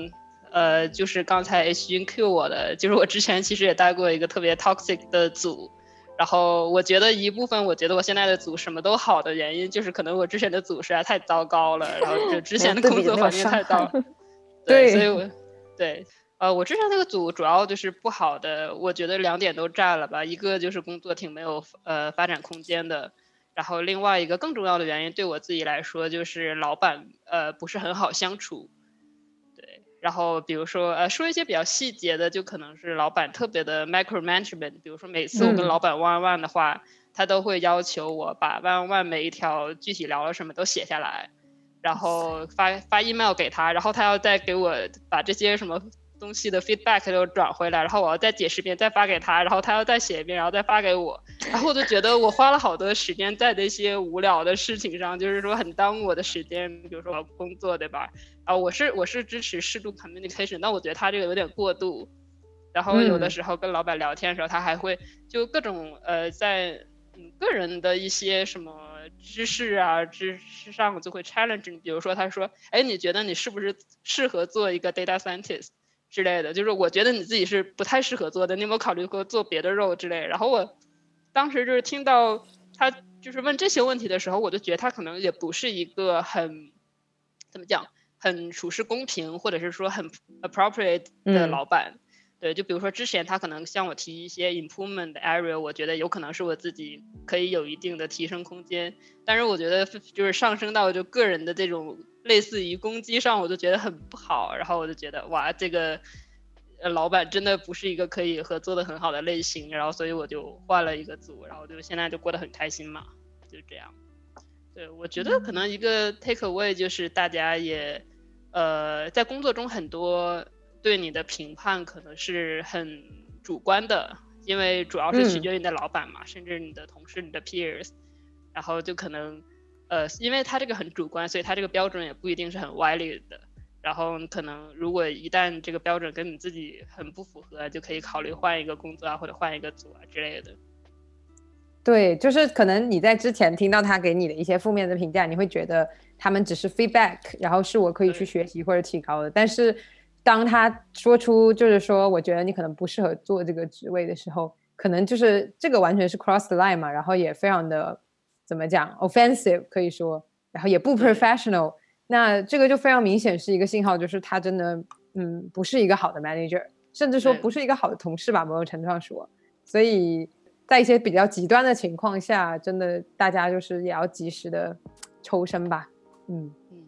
呃，就是刚才 H 君 Q 我的，就是我之前其实也带过一个特别 toxic 的组。然后我觉得一部分，我觉得我现在的组什么都好的原因，就是可能我之前的组实在太糟糕了，然后就之前的工作环境太糟。对，所以我对呃，我之前那个组主要就是不好的，我觉得两点都占了吧。一个就是工作挺没有呃发展空间的，然后另外一个更重要的原因，对我自己来说就是老板呃不是很好相处。然后，比如说，呃，说一些比较细节的，就可能是老板特别的 micro management。比如说，每次我跟老板 one one 的话，他都会要求我把 one one 每一条具体聊了什么都写下来，然后发发 email 给他，然后他要再给我把这些什么。东西的 feedback 又转回来，然后我要再解释一遍，再发给他，然后他要再写一遍，然后再发给我，然后我就觉得我花了好多时间在那些无聊的事情上，就是说很耽误我的时间。比如说工作，对吧？啊，我是我是支持适度 communication，但我觉得他这个有点过度。然后有的时候跟老板聊天的时候，他还会就各种呃在嗯个人的一些什么知识啊知识上就会 challenge 你。比如说他说，哎，你觉得你是不是适合做一个 data scientist？之类的，就是我觉得你自己是不太适合做的，你有没有考虑过做别的肉之类？然后我当时就是听到他就是问这些问题的时候，我就觉得他可能也不是一个很怎么讲，很处事公平或者是说很 appropriate 的老板。对，就比如说之前他可能向我提一些 improvement area，我觉得有可能是我自己可以有一定的提升空间，但是我觉得就是上升到就个人的这种。类似于攻击上，我就觉得很不好，然后我就觉得哇，这个呃老板真的不是一个可以合作的很好的类型，然后所以我就换了一个组，然后就现在就过得很开心嘛，就这样。对，我觉得可能一个 take away 就是大家也呃在工作中很多对你的评判可能是很主观的，因为主要是取决于你的老板嘛，甚至你的同事、你的 peers，然后就可能。呃，因为他这个很主观，所以他这个标准也不一定是很歪理的。然后可能如果一旦这个标准跟你自己很不符合，就可以考虑换一个工作啊，或者换一个组啊之类的。对，就是可能你在之前听到他给你的一些负面的评价，你会觉得他们只是 feedback，然后是我可以去学习或者提高的。但是当他说出就是说，我觉得你可能不适合做这个职位的时候，可能就是这个完全是 cross the line 嘛，然后也非常的。怎么讲？offensive 可以说，然后也不 professional，那这个就非常明显是一个信号，就是他真的，嗯，不是一个好的 manager，甚至说不是一个好的同事吧，某种程度上说。所以在一些比较极端的情况下，真的大家就是也要及时的抽身吧。嗯嗯。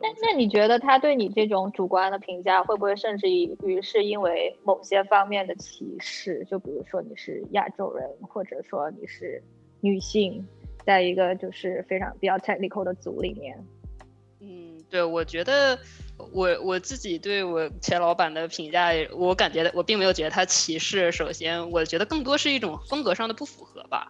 那那你觉得他对你这种主观的评价，会不会甚至于是因为某些方面的歧视？就比如说你是亚洲人，或者说你是女性？在一个就是非常比较 technical 的组里面，嗯，对，我觉得我我自己对我前老板的评价，我感觉我并没有觉得他歧视。首先，我觉得更多是一种风格上的不符合吧。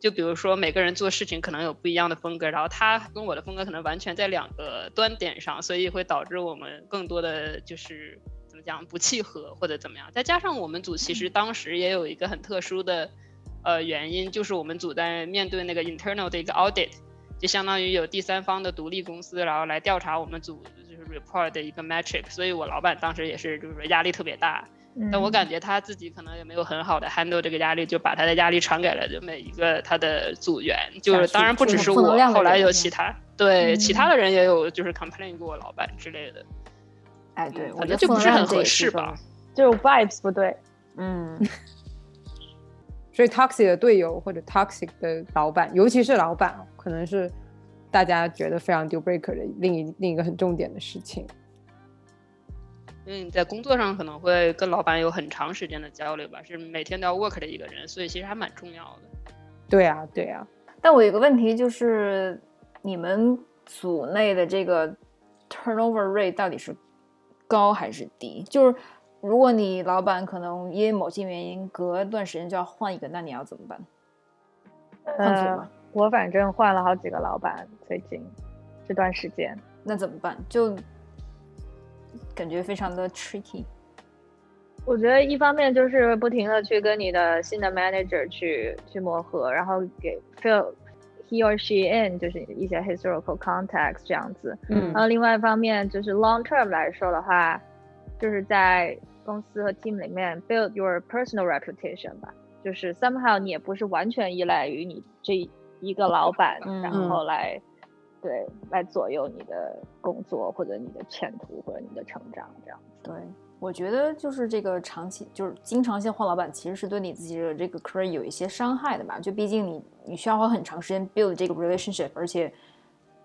就比如说每个人做事情可能有不一样的风格，然后他跟我的风格可能完全在两个端点上，所以会导致我们更多的就是怎么讲不契合或者怎么样。再加上我们组其实当时也有一个很特殊的。呃，原因就是我们组在面对那个 internal 的一个 audit，就相当于有第三方的独立公司，然后来调查我们组就是 report 的一个 metric，所以我老板当时也是就是说压力特别大。但我感觉他自己可能也没有很好的 handle 这个压力，就把他的压力传给了就每一个他的组员，就是当然不只是我，后来有其他对其他的人也有就是 complain 过我老板之类的。哎，对，我觉得就不是很合适吧，就 vibes 不对。嗯，所以 toxic 的队友或者 toxic 的老板，尤其是老板，可能是大家觉得非常 deal breaker 的另一另一个很重点的事情。因为你在工作上可能会跟老板有很长时间的交流吧，是每天都要 work 的一个人，所以其实还蛮重要的。对啊，对啊。但我有个问题就是，你们组内的这个 turnover rate 到底是高还是低？就是如果你老板可能因为某些原因隔段时间就要换一个，那你要怎么办？换组吗？我反正换了好几个老板，最近这段时间。那怎么办？就。感觉非常的 tricky。我觉得一方面就是不停的去跟你的新的 manager 去去磨合，然后给 fill he or she in 就是一些 historical context 这样子。嗯。然后另外一方面就是 long term 来说的话，就是在公司和 team 里面 build your personal reputation 吧。就是 somehow 你也不是完全依赖于你这一个老板，然后来。对，来左右你的工作或者你的前途或者你的成长，这样子。对，我觉得就是这个长期就是经常性换老板，其实是对你自己的这个 career 有一些伤害的吧。就毕竟你你需要花很长时间 build 这个 relationship，而且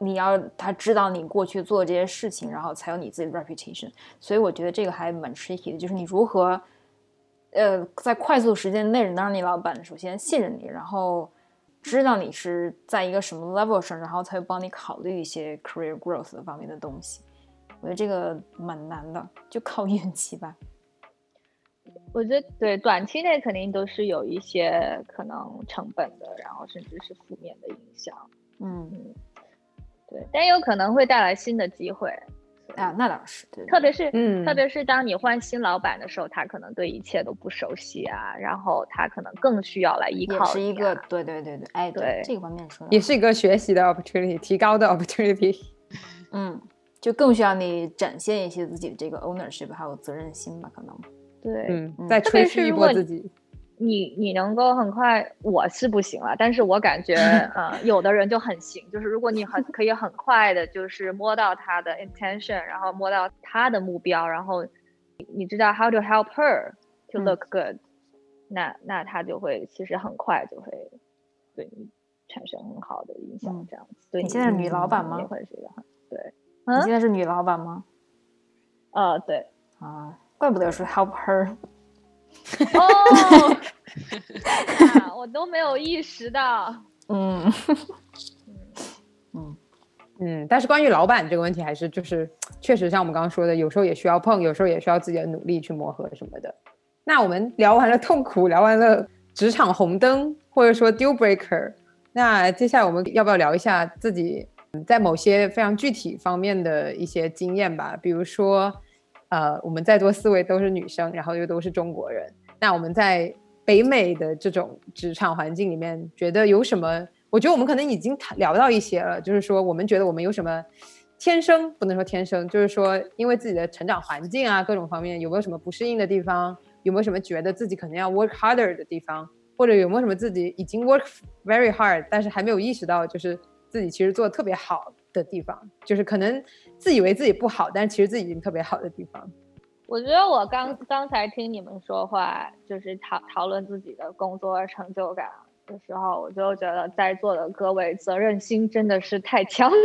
你要他知道你过去做这些事情，然后才有你自己的 reputation。所以我觉得这个还蛮 tricky 的，就是你如何呃在快速时间内能让你老板首先信任你，然后。知道你是在一个什么 level 上，然后才会帮你考虑一些 career growth 的方面的东西。我觉得这个蛮难的，就靠运气吧。我觉得对，短期内肯定都是有一些可能成本的，然后甚至是负面的影响。嗯嗯，对，但有可能会带来新的机会。啊，那倒是，对，特别是，嗯，特别是当你换新老板的时候，他可能对一切都不熟悉啊，然后他可能更需要来依靠。是一个，对对对对，哎，对这个方面说，也是一个学习的 opportunity，提高的 opportunity。嗯，就更需要你展现一些自己的这个 ownership 还有责任心吧，可能。对，嗯，再吹嘘一波自己。你你能够很快，我是不行了，但是我感觉，呃，有的人就很行，就是如果你很 可以很快的，就是摸到他的 intention，然后摸到他的目标，然后你知道 how to help her to look good，那那他就会其实很快就会对你产生很好的影响，这样子。对你现在是女老板吗？会是一个很对。你现在是女老板吗？呃，对。啊，怪不得说 help her。哦，我都没有意识到。嗯嗯嗯但是关于老板这个问题，还是就是确实像我们刚刚说的，有时候也需要碰，有时候也需要自己的努力去磨合什么的。那我们聊完了痛苦，聊完了职场红灯，或者说 deal breaker，那接下来我们要不要聊一下自己在某些非常具体方面的一些经验吧？比如说。呃，我们在座四位都是女生，然后又都是中国人。那我们在北美的这种职场环境里面，觉得有什么？我觉得我们可能已经聊到一些了，就是说我们觉得我们有什么天生不能说天生，就是说因为自己的成长环境啊，各种方面有没有什么不适应的地方？有没有什么觉得自己可能要 work harder 的地方？或者有没有什么自己已经 work very hard，但是还没有意识到，就是自己其实做的特别好的地方？就是可能。自以为自己不好，但是其实自己已经特别好的地方。我觉得我刚刚才听你们说话，就是讨讨论自己的工作成就感的时候，我就觉得在座的各位责任心真的是太强了，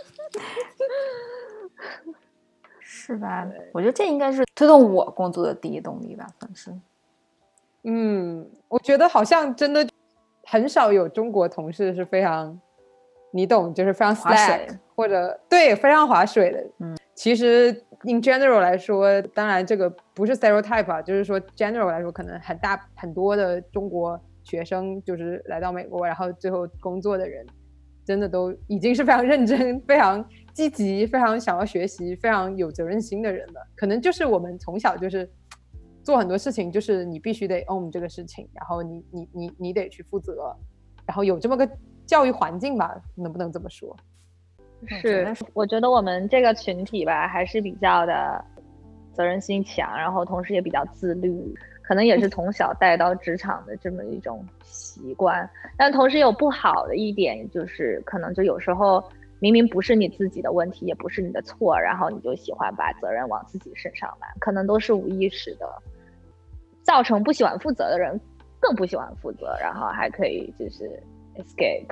是吧？我觉得这应该是推动我工作的第一动力吧，算是。嗯，我觉得好像真的很少有中国同事是非常。你懂，就是非常划水，或者对非常划水的。嗯，其实 in general 来说，当然这个不是 stereotype 啊，就是说 general 来说，可能很大很多的中国学生就是来到美国，然后最后工作的人，真的都已经是非常认真、非常积极、非常想要学习、非常有责任心的人了。可能就是我们从小就是做很多事情，就是你必须得 own 这个事情，然后你你你你得去负责，然后有这么个。教育环境吧，能不能这么说？是，我觉得我们这个群体吧，还是比较的责任心强，然后同时也比较自律，可能也是从小带到职场的这么一种习惯。但同时有不好的一点，就是可能就有时候明明不是你自己的问题，也不是你的错，然后你就喜欢把责任往自己身上揽，可能都是无意识的，造成不喜欢负责的人更不喜欢负责，然后还可以就是 escape。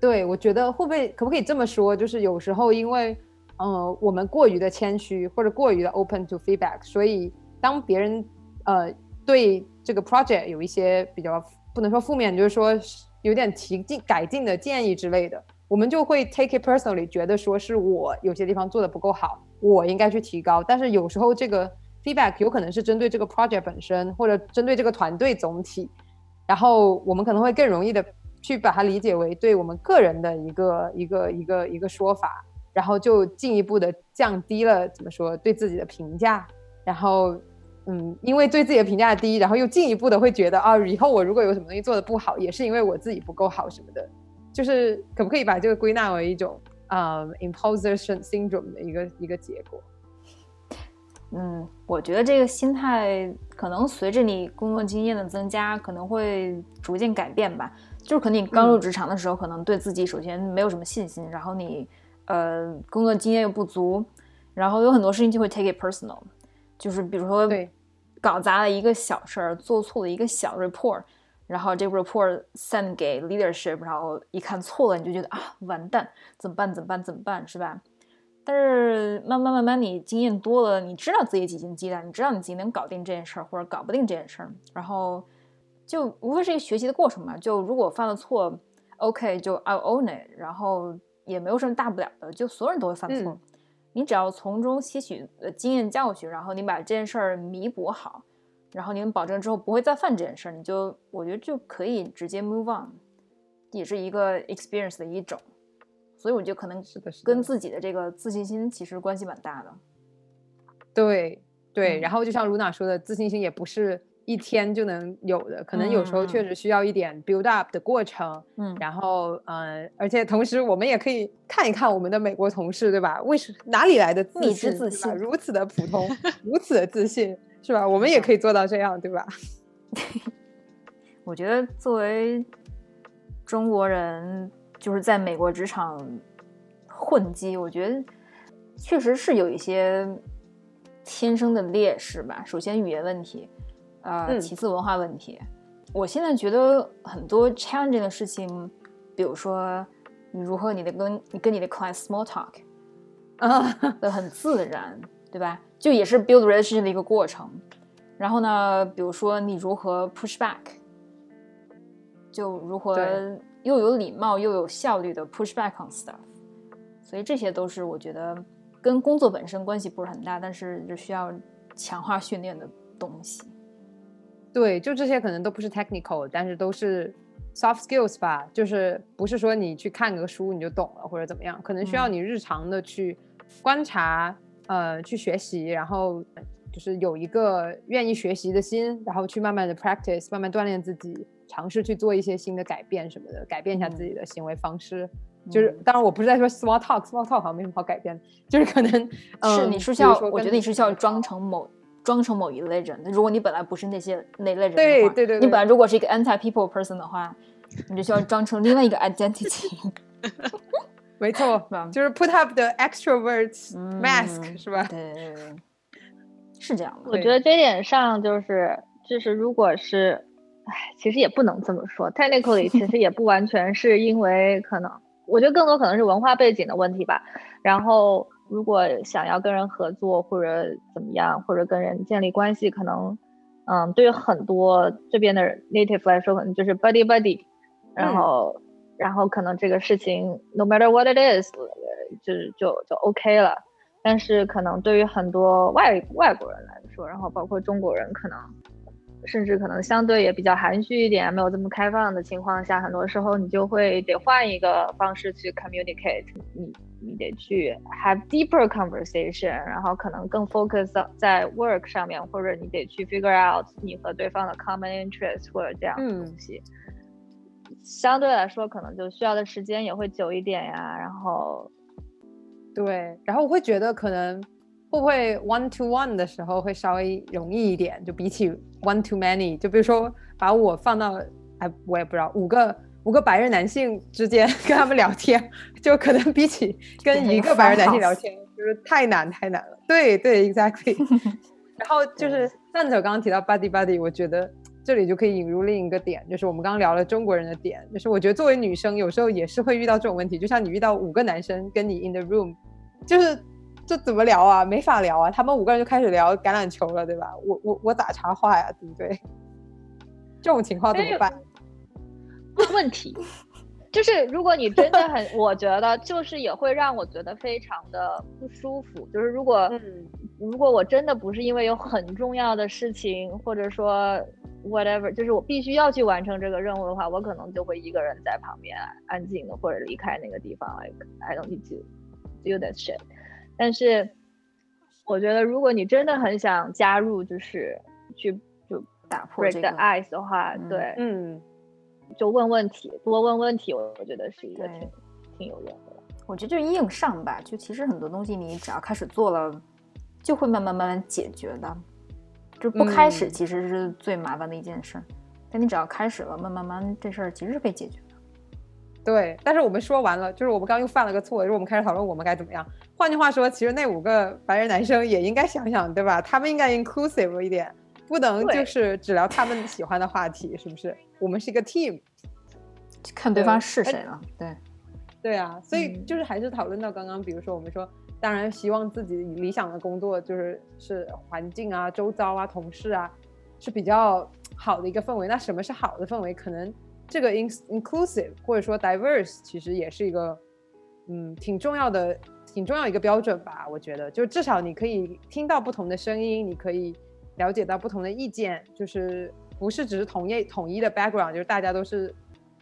对，我觉得会不会可不可以这么说？就是有时候因为，呃，我们过于的谦虚或者过于的 open to feedback，所以当别人呃对这个 project 有一些比较不能说负面，就是说有点提进改进的建议之类的，我们就会 take it personally，觉得说是我有些地方做的不够好，我应该去提高。但是有时候这个 feedback 有可能是针对这个 project 本身，或者针对这个团队总体，然后我们可能会更容易的。去把它理解为对我们个人的一个一个一个一个说法，然后就进一步的降低了怎么说对自己的评价，然后嗯，因为对自己的评价低，然后又进一步的会觉得啊，以后我如果有什么东西做的不好，也是因为我自己不够好什么的，就是可不可以把这个归纳为一种啊 imposter syndrome 的一个一个结果？嗯，我觉得这个心态可能随着你工作经验的增加，可能会逐渐改变吧。就是可能你刚入职场的时候，可能对自己首先没有什么信心，然后你呃工作经验又不足，然后有很多事情就会 take it personal，就是比如说搞砸了一个小事儿，做错了一个小 report，然后这个 report send 给 leadership，然后一看错了，你就觉得啊完蛋，怎么办？怎么办？怎么办？是吧？但是慢慢慢慢你经验多了，你知道自己几斤几两，你知道你自己能搞定这件事儿或者搞不定这件事儿，然后。就无非是一个学习的过程嘛。就如果犯了错，OK，就 I'll own it，然后也没有什么大不了的。就所有人都会犯错，你只要从中吸取呃经验教训，然后你把这件事儿弥补好，然后你能保证之后不会再犯这件事儿，你就我觉得就可以直接 move on，也是一个 experience 的一种。所以我觉得可能跟自己的这个自信心其实关系蛮大的。对对，然后就像卢娜说的，自信心也不是。一天就能有的，可能有时候确实需要一点 build up 的过程。嗯，然后嗯，而且同时我们也可以看一看我们的美国同事，对吧？为什哪里来的自信？自信如此的普通，如此的自信，是吧？我们也可以做到这样，对吧？我觉得作为中国人，就是在美国职场混迹，我觉得确实是有一些天生的劣势吧。首先语言问题。呃，其次文化问题，我现在觉得很多 challenging 的事情，比如说你如何你的跟你跟你的 client small talk，啊，的很自然，对吧？就也是 build relationship 的一个过程。然后呢，比如说你如何 push back，就如何又有礼貌又有效率的 push back on stuff。所以这些都是我觉得跟工作本身关系不是很大，但是就需要强化训练的东西。对，就这些可能都不是 technical，但是都是 soft skills 吧。就是不是说你去看个书你就懂了或者怎么样，可能需要你日常的去观察，呃，去学习，然后就是有一个愿意学习的心，然后去慢慢的 practice，慢慢锻炼自己，尝试去做一些新的改变什么的，改变一下自己的行为方式。就是当然我不是在说 small talk，small talk 好像没什么好改变的，就是可能是你是需要，我觉得你是需要装成某。装成某一类人，如果你本来不是那些那类人的话，对对对，你本来如果是一个 anti people person 的话，你就需要装成另外一个 identity。没错，就是 put up the extrovert mask，是吧？对对对，是这样的。我觉得这点上就是，就是如果是，唉，其实也不能这么说，technically 其实也不完全是因为可能，我觉得更多可能是文化背景的问题吧。然后。如果想要跟人合作或者怎么样，或者跟人建立关系，可能，嗯，对于很多这边的 native 来说，可能就是 buddy buddy，然后，然后可能这个事情 no matter what it is，就就就 OK 了。但是可能对于很多外外国人来说，然后包括中国人，可能甚至可能相对也比较含蓄一点，没有这么开放的情况下，很多时候你就会得换一个方式去 communicate 你。你得去 have deeper conversation，然后可能更 focus 在 work 上面，或者你得去 figure out 你和对方的 common interest 或者这样的东西。相对来说可能就需要的时间也会久一点呀。然后，对，然后我会觉得可能会不会 one to one 的时候会稍微容易一点，就比起 one to many，就比如说把我放到，哎，我也不知道五个五个白人男性之间 跟他们聊天，就可能比起跟一个白人男性聊天，就是太难太难了。对对，exactly。然后就是蛋子刚刚提到 buddy buddy，我觉得这里就可以引入另一个点，就是我们刚刚聊了中国人的点，就是我觉得作为女生有时候也是会遇到这种问题，就像你遇到五个男生跟你 in the room，就是这怎么聊啊？没法聊啊！他们五个人就开始聊橄榄球了，对吧？我我我咋插话呀？对不对？这种情况怎么办？问题。就是如果你真的很，我觉得就是也会让我觉得非常的不舒服。就是如果，如果我真的不是因为有很重要的事情，或者说 whatever，就是我必须要去完成这个任务的话，我可能就会一个人在旁边安静的或者离开那个地方。Like I don't need to do that shit。但是我觉得如果你真的很想加入，就是去就打破这个 ice 的话，对，嗯。就问问题，多问问题，我我觉得是一个挺挺有用的。我觉得就硬上吧，就其实很多东西你只要开始做了，就会慢慢慢慢解决的。就不开始其实是最麻烦的一件事，但你只要开始了，慢慢慢这事儿其实是可以解决的。对，但是我们说完了，就是我们刚刚又犯了个错，就是我们开始讨论我们该怎么样。换句话说，其实那五个白人男生也应该想想，对吧？他们应该 inclusive 一点。不能就是只聊他们喜欢的话题，是不是？我们是一个 team，看对方是谁了。对，对啊，所以就是还是讨论到刚刚，比如说我们说，当然希望自己理想的工作就是是环境啊、周遭啊、同事啊是比较好的一个氛围。那什么是好的氛围？可能这个 in inclusive 或者说 diverse 其实也是一个嗯挺重要的、挺重要一个标准吧。我觉得，就至少你可以听到不同的声音，你可以。了解到不同的意见，就是不是只是同一统一的 background，就是大家都是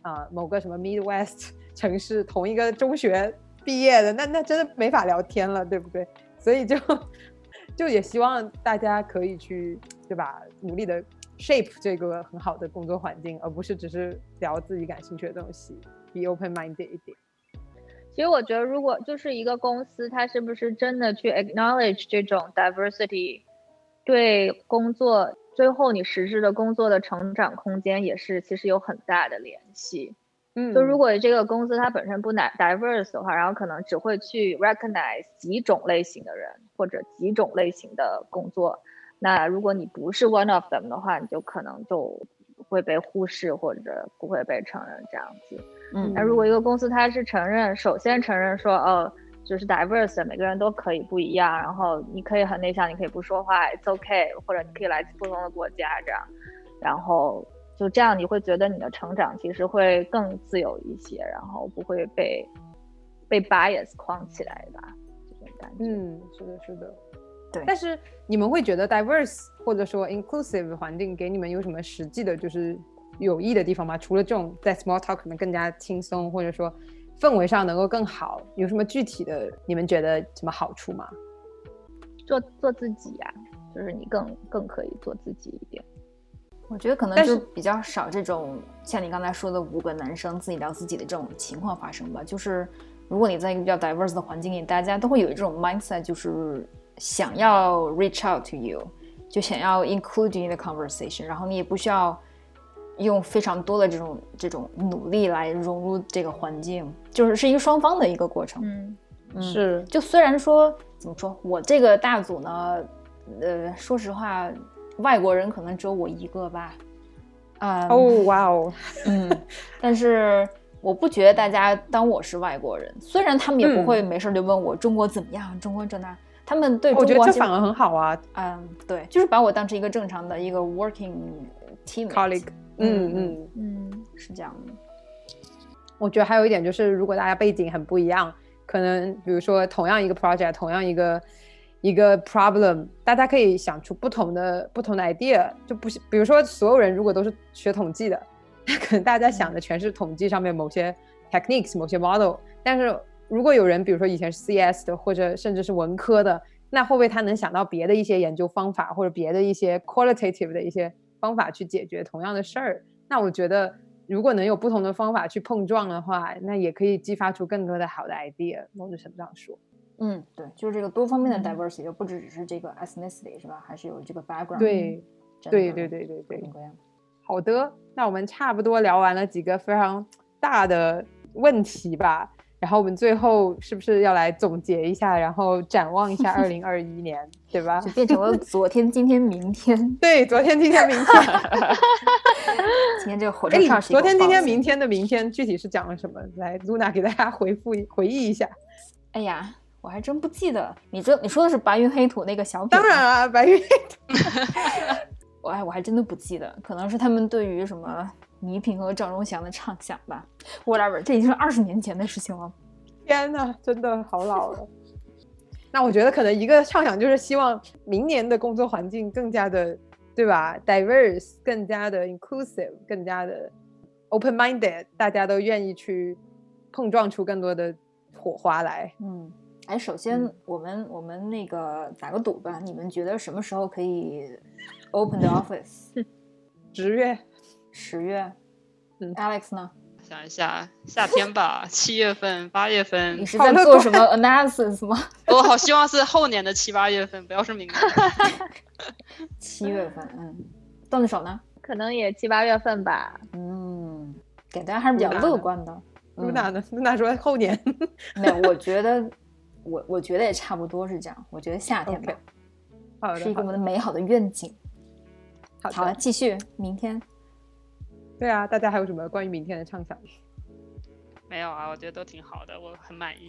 啊某个什么 Midwest 城市同一个中学毕业的，那那真的没法聊天了，对不对？所以就 就也希望大家可以去对吧，努力的 shape 这个很好的工作环境，而不是只是聊自己感兴趣的东西，be open minded 一点。其实我觉得，如果就是一个公司，它是不是真的去 acknowledge 这种 diversity？对工作，最后你实施的工作的成长空间也是其实有很大的联系。嗯，就如果这个公司它本身不 diverse 的话，然后可能只会去 recognize 几种类型的人或者几种类型的工作，那如果你不是 one of them 的话，你就可能就会被忽视或者不会被承认这样子。嗯，那如果一个公司它是承认，首先承认说哦。就是 diverse，每个人都可以不一样，然后你可以很内向，你可以不说话，it's okay，或者你可以来自不同的国家这样，然后就这样你会觉得你的成长其实会更自由一些，然后不会被被 bias 框起来吧，这种感觉。嗯，是的，是的，对。但是你们会觉得 diverse 或者说 inclusive 环境给你们有什么实际的，就是有益的地方吗？除了这种在 small talk 可能更加轻松，或者说。氛围上能够更好，有什么具体的你们觉得什么好处吗？做做自己呀，就是你更更可以做自己一点。我觉得可能就比较少这种像你刚才说的五个男生自己聊自己的这种情况发生吧。就是如果你在一个比较 diverse 的环境里，大家都会有一种 mindset，就是想要 reach out to you，就想要 include in the conversation，然后你也不需要。用非常多的这种这种努力来融入这个环境，就是是一个双方的一个过程。嗯，是。就虽然说怎么说，我这个大组呢，呃，说实话，外国人可能只有我一个吧。啊，哦，哇哦，嗯，但是我不觉得大家当我是外国人，虽然他们也不会没事就问我中国怎么样，中国这那，他们对中国这反而很好啊。嗯，对，就是把我当成一个正常的一个 working team colleague。嗯嗯嗯，是这样的。我觉得还有一点就是，如果大家背景很不一样，可能比如说同样一个 project，同样一个一个 problem，大家可以想出不同的不同的 idea。就不是，比如说所有人如果都是学统计的，可能大家想的全是统计上面某些 techniques、某些 model。但是如果有人，比如说以前是 CS 的，或者甚至是文科的，那会不会他能想到别的一些研究方法，或者别的一些 qualitative 的一些？方法去解决同样的事儿，那我觉得如果能有不同的方法去碰撞的话，那也可以激发出更多的好的 idea。某种程度上说，嗯，对，就是这个多方面的 diversity，就不只只是这个 ethnicity 是吧？还是有这个 background。对，对对对对对。好的，那我们差不多聊完了几个非常大的问题吧。然后我们最后是不是要来总结一下，然后展望一下二零二一年，对吧？就变成了昨天、今天、明天。对，昨天、今天、明天。今天这个火车上昨天、今天、明天的明天具体是讲了什么？来，Luna 给大家回复回忆一下。哎呀，我还真不记得。你这你说的是白云黑土那个小品？当然啊，白云黑土。我哎，我还真的不记得，可能是他们对于什么。倪萍和赵忠祥的畅想吧，whatever，这已经是二十年前的事情了。天呐，真的好老了。那我觉得可能一个畅想就是希望明年的工作环境更加的，对吧？diverse，更加的 inclusive，更加的 open-minded，大家都愿意去碰撞出更多的火花来。嗯，哎，首先我们我们那个打个赌吧，你们觉得什么时候可以 open the office？十月。十月，嗯，Alex 呢？想一下，夏天吧，七月份、八月份。你是在做什么 analysis 吗？我好希望是后年的七八月份，不要是明年。七月份，嗯，段子手呢？可能也七八月份吧。嗯，给大家还是比较乐观的。露娜呢？露娜说后年。没有，我觉得，我我觉得也差不多是这样。我觉得夏天吧，是一个我们的美好的愿景。好了，继续，明天。对啊，大家还有什么关于明天的畅想？没有啊，我觉得都挺好的，我很满意。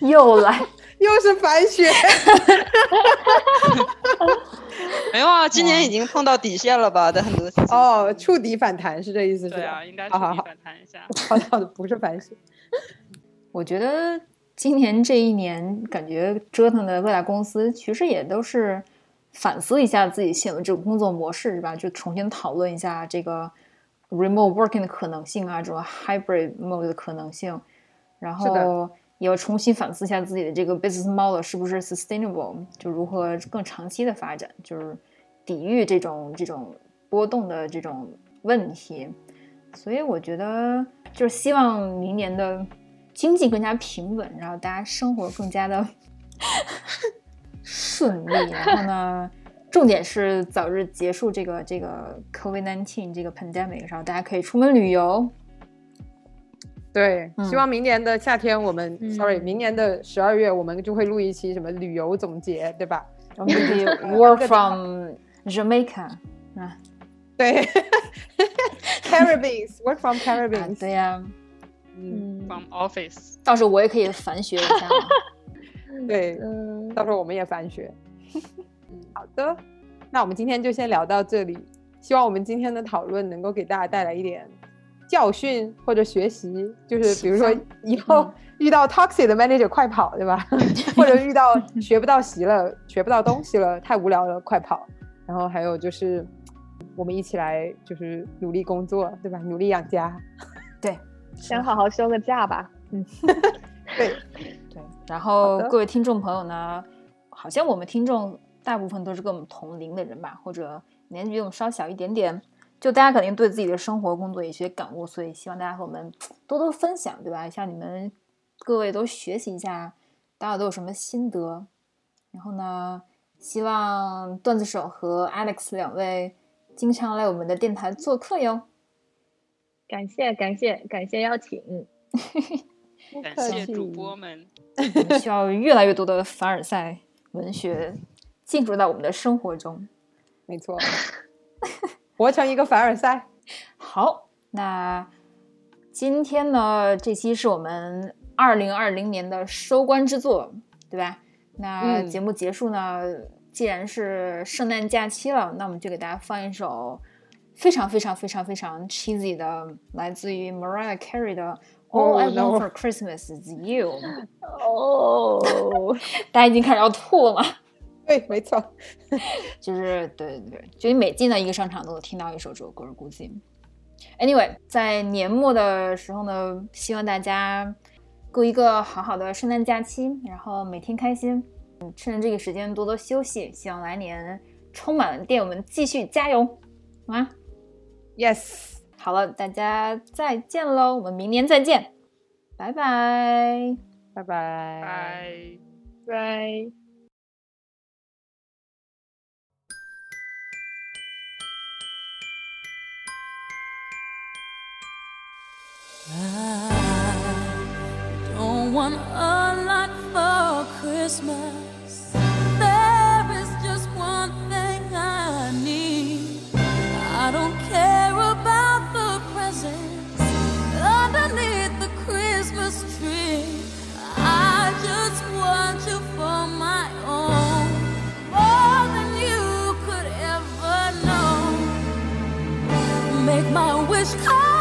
又来，又是白雪。没有啊，今年已经碰到底线了吧？在很多哦，触底反弹是这意思？对啊，应该触底反弹一下。好的好的，不是白雪。我觉得今年这一年，感觉折腾的各大公司其实也都是反思一下自己现有的这种工作模式，是吧？就重新讨论一下这个。remote working 的可能性啊，这种 hybrid mode 的可能性，然后也要重新反思一下自己的这个 business model 是不是 sustainable，就如何更长期的发展，就是抵御这种这种波动的这种问题。所以我觉得就是希望明年的经济更加平稳，然后大家生活更加的顺利，然后呢。重点是早日结束这个这个 COVID-19 这个 pandemic，然后大家可以出门旅游。对，希望明年的夏天我们，sorry，明年的十二月我们就会录一期什么旅游总结，对吧？我们可以 work from Jamaica 啊，对，Caribbean，work from Caribbean，对呀，嗯，from office，到时候我也可以反学一下。对，嗯，到时候我们也反学。好的，那我们今天就先聊到这里。希望我们今天的讨论能够给大家带来一点教训或者学习，就是比如说以后遇到 toxic 的 manager 快跑，对吧？或者遇到 学不到习了、学不到东西了、太无聊了，快跑。然后还有就是我们一起来就是努力工作，对吧？努力养家。对，先好好休个假吧。嗯，对对。然后各位听众朋友呢，好像我们听众。大部分都是跟我们同龄的人吧，或者年纪比我们稍小一点点，就大家肯定对自己的生活、工作有些感悟，所以希望大家和我们多多分享，对吧？向你们各位都学习一下，大家都有什么心得。然后呢，希望段子手和 Alex 两位经常来我们的电台做客哟。感谢感谢感谢邀请，感谢主播们，需要越来越多的凡尔赛文学。进入到我们的生活中，没错，活成一个凡尔赛。好，那今天呢，这期是我们二零二零年的收官之作，对吧？那节目结束呢，既然是圣诞假期了，那我们就给大家放一首非常非常非常非常 cheesy 的，来自于 Mariah Carey 的《All I Want for Christmas Is You》。哦，大家已经开始要吐了吗？对，没错，就是对对对，就你每进到一个商场都能听到一首这首歌，估计。Anyway，在年末的时候呢，希望大家过一个好好的圣诞假期，然后每天开心，嗯，趁着这个时间多多休息。希望来年充满了电，我们继续加油，好吗？Yes。好了，大家再见喽，我们明年再见，拜拜，拜拜，拜拜。I don't want a lot for Christmas. make my wish. Come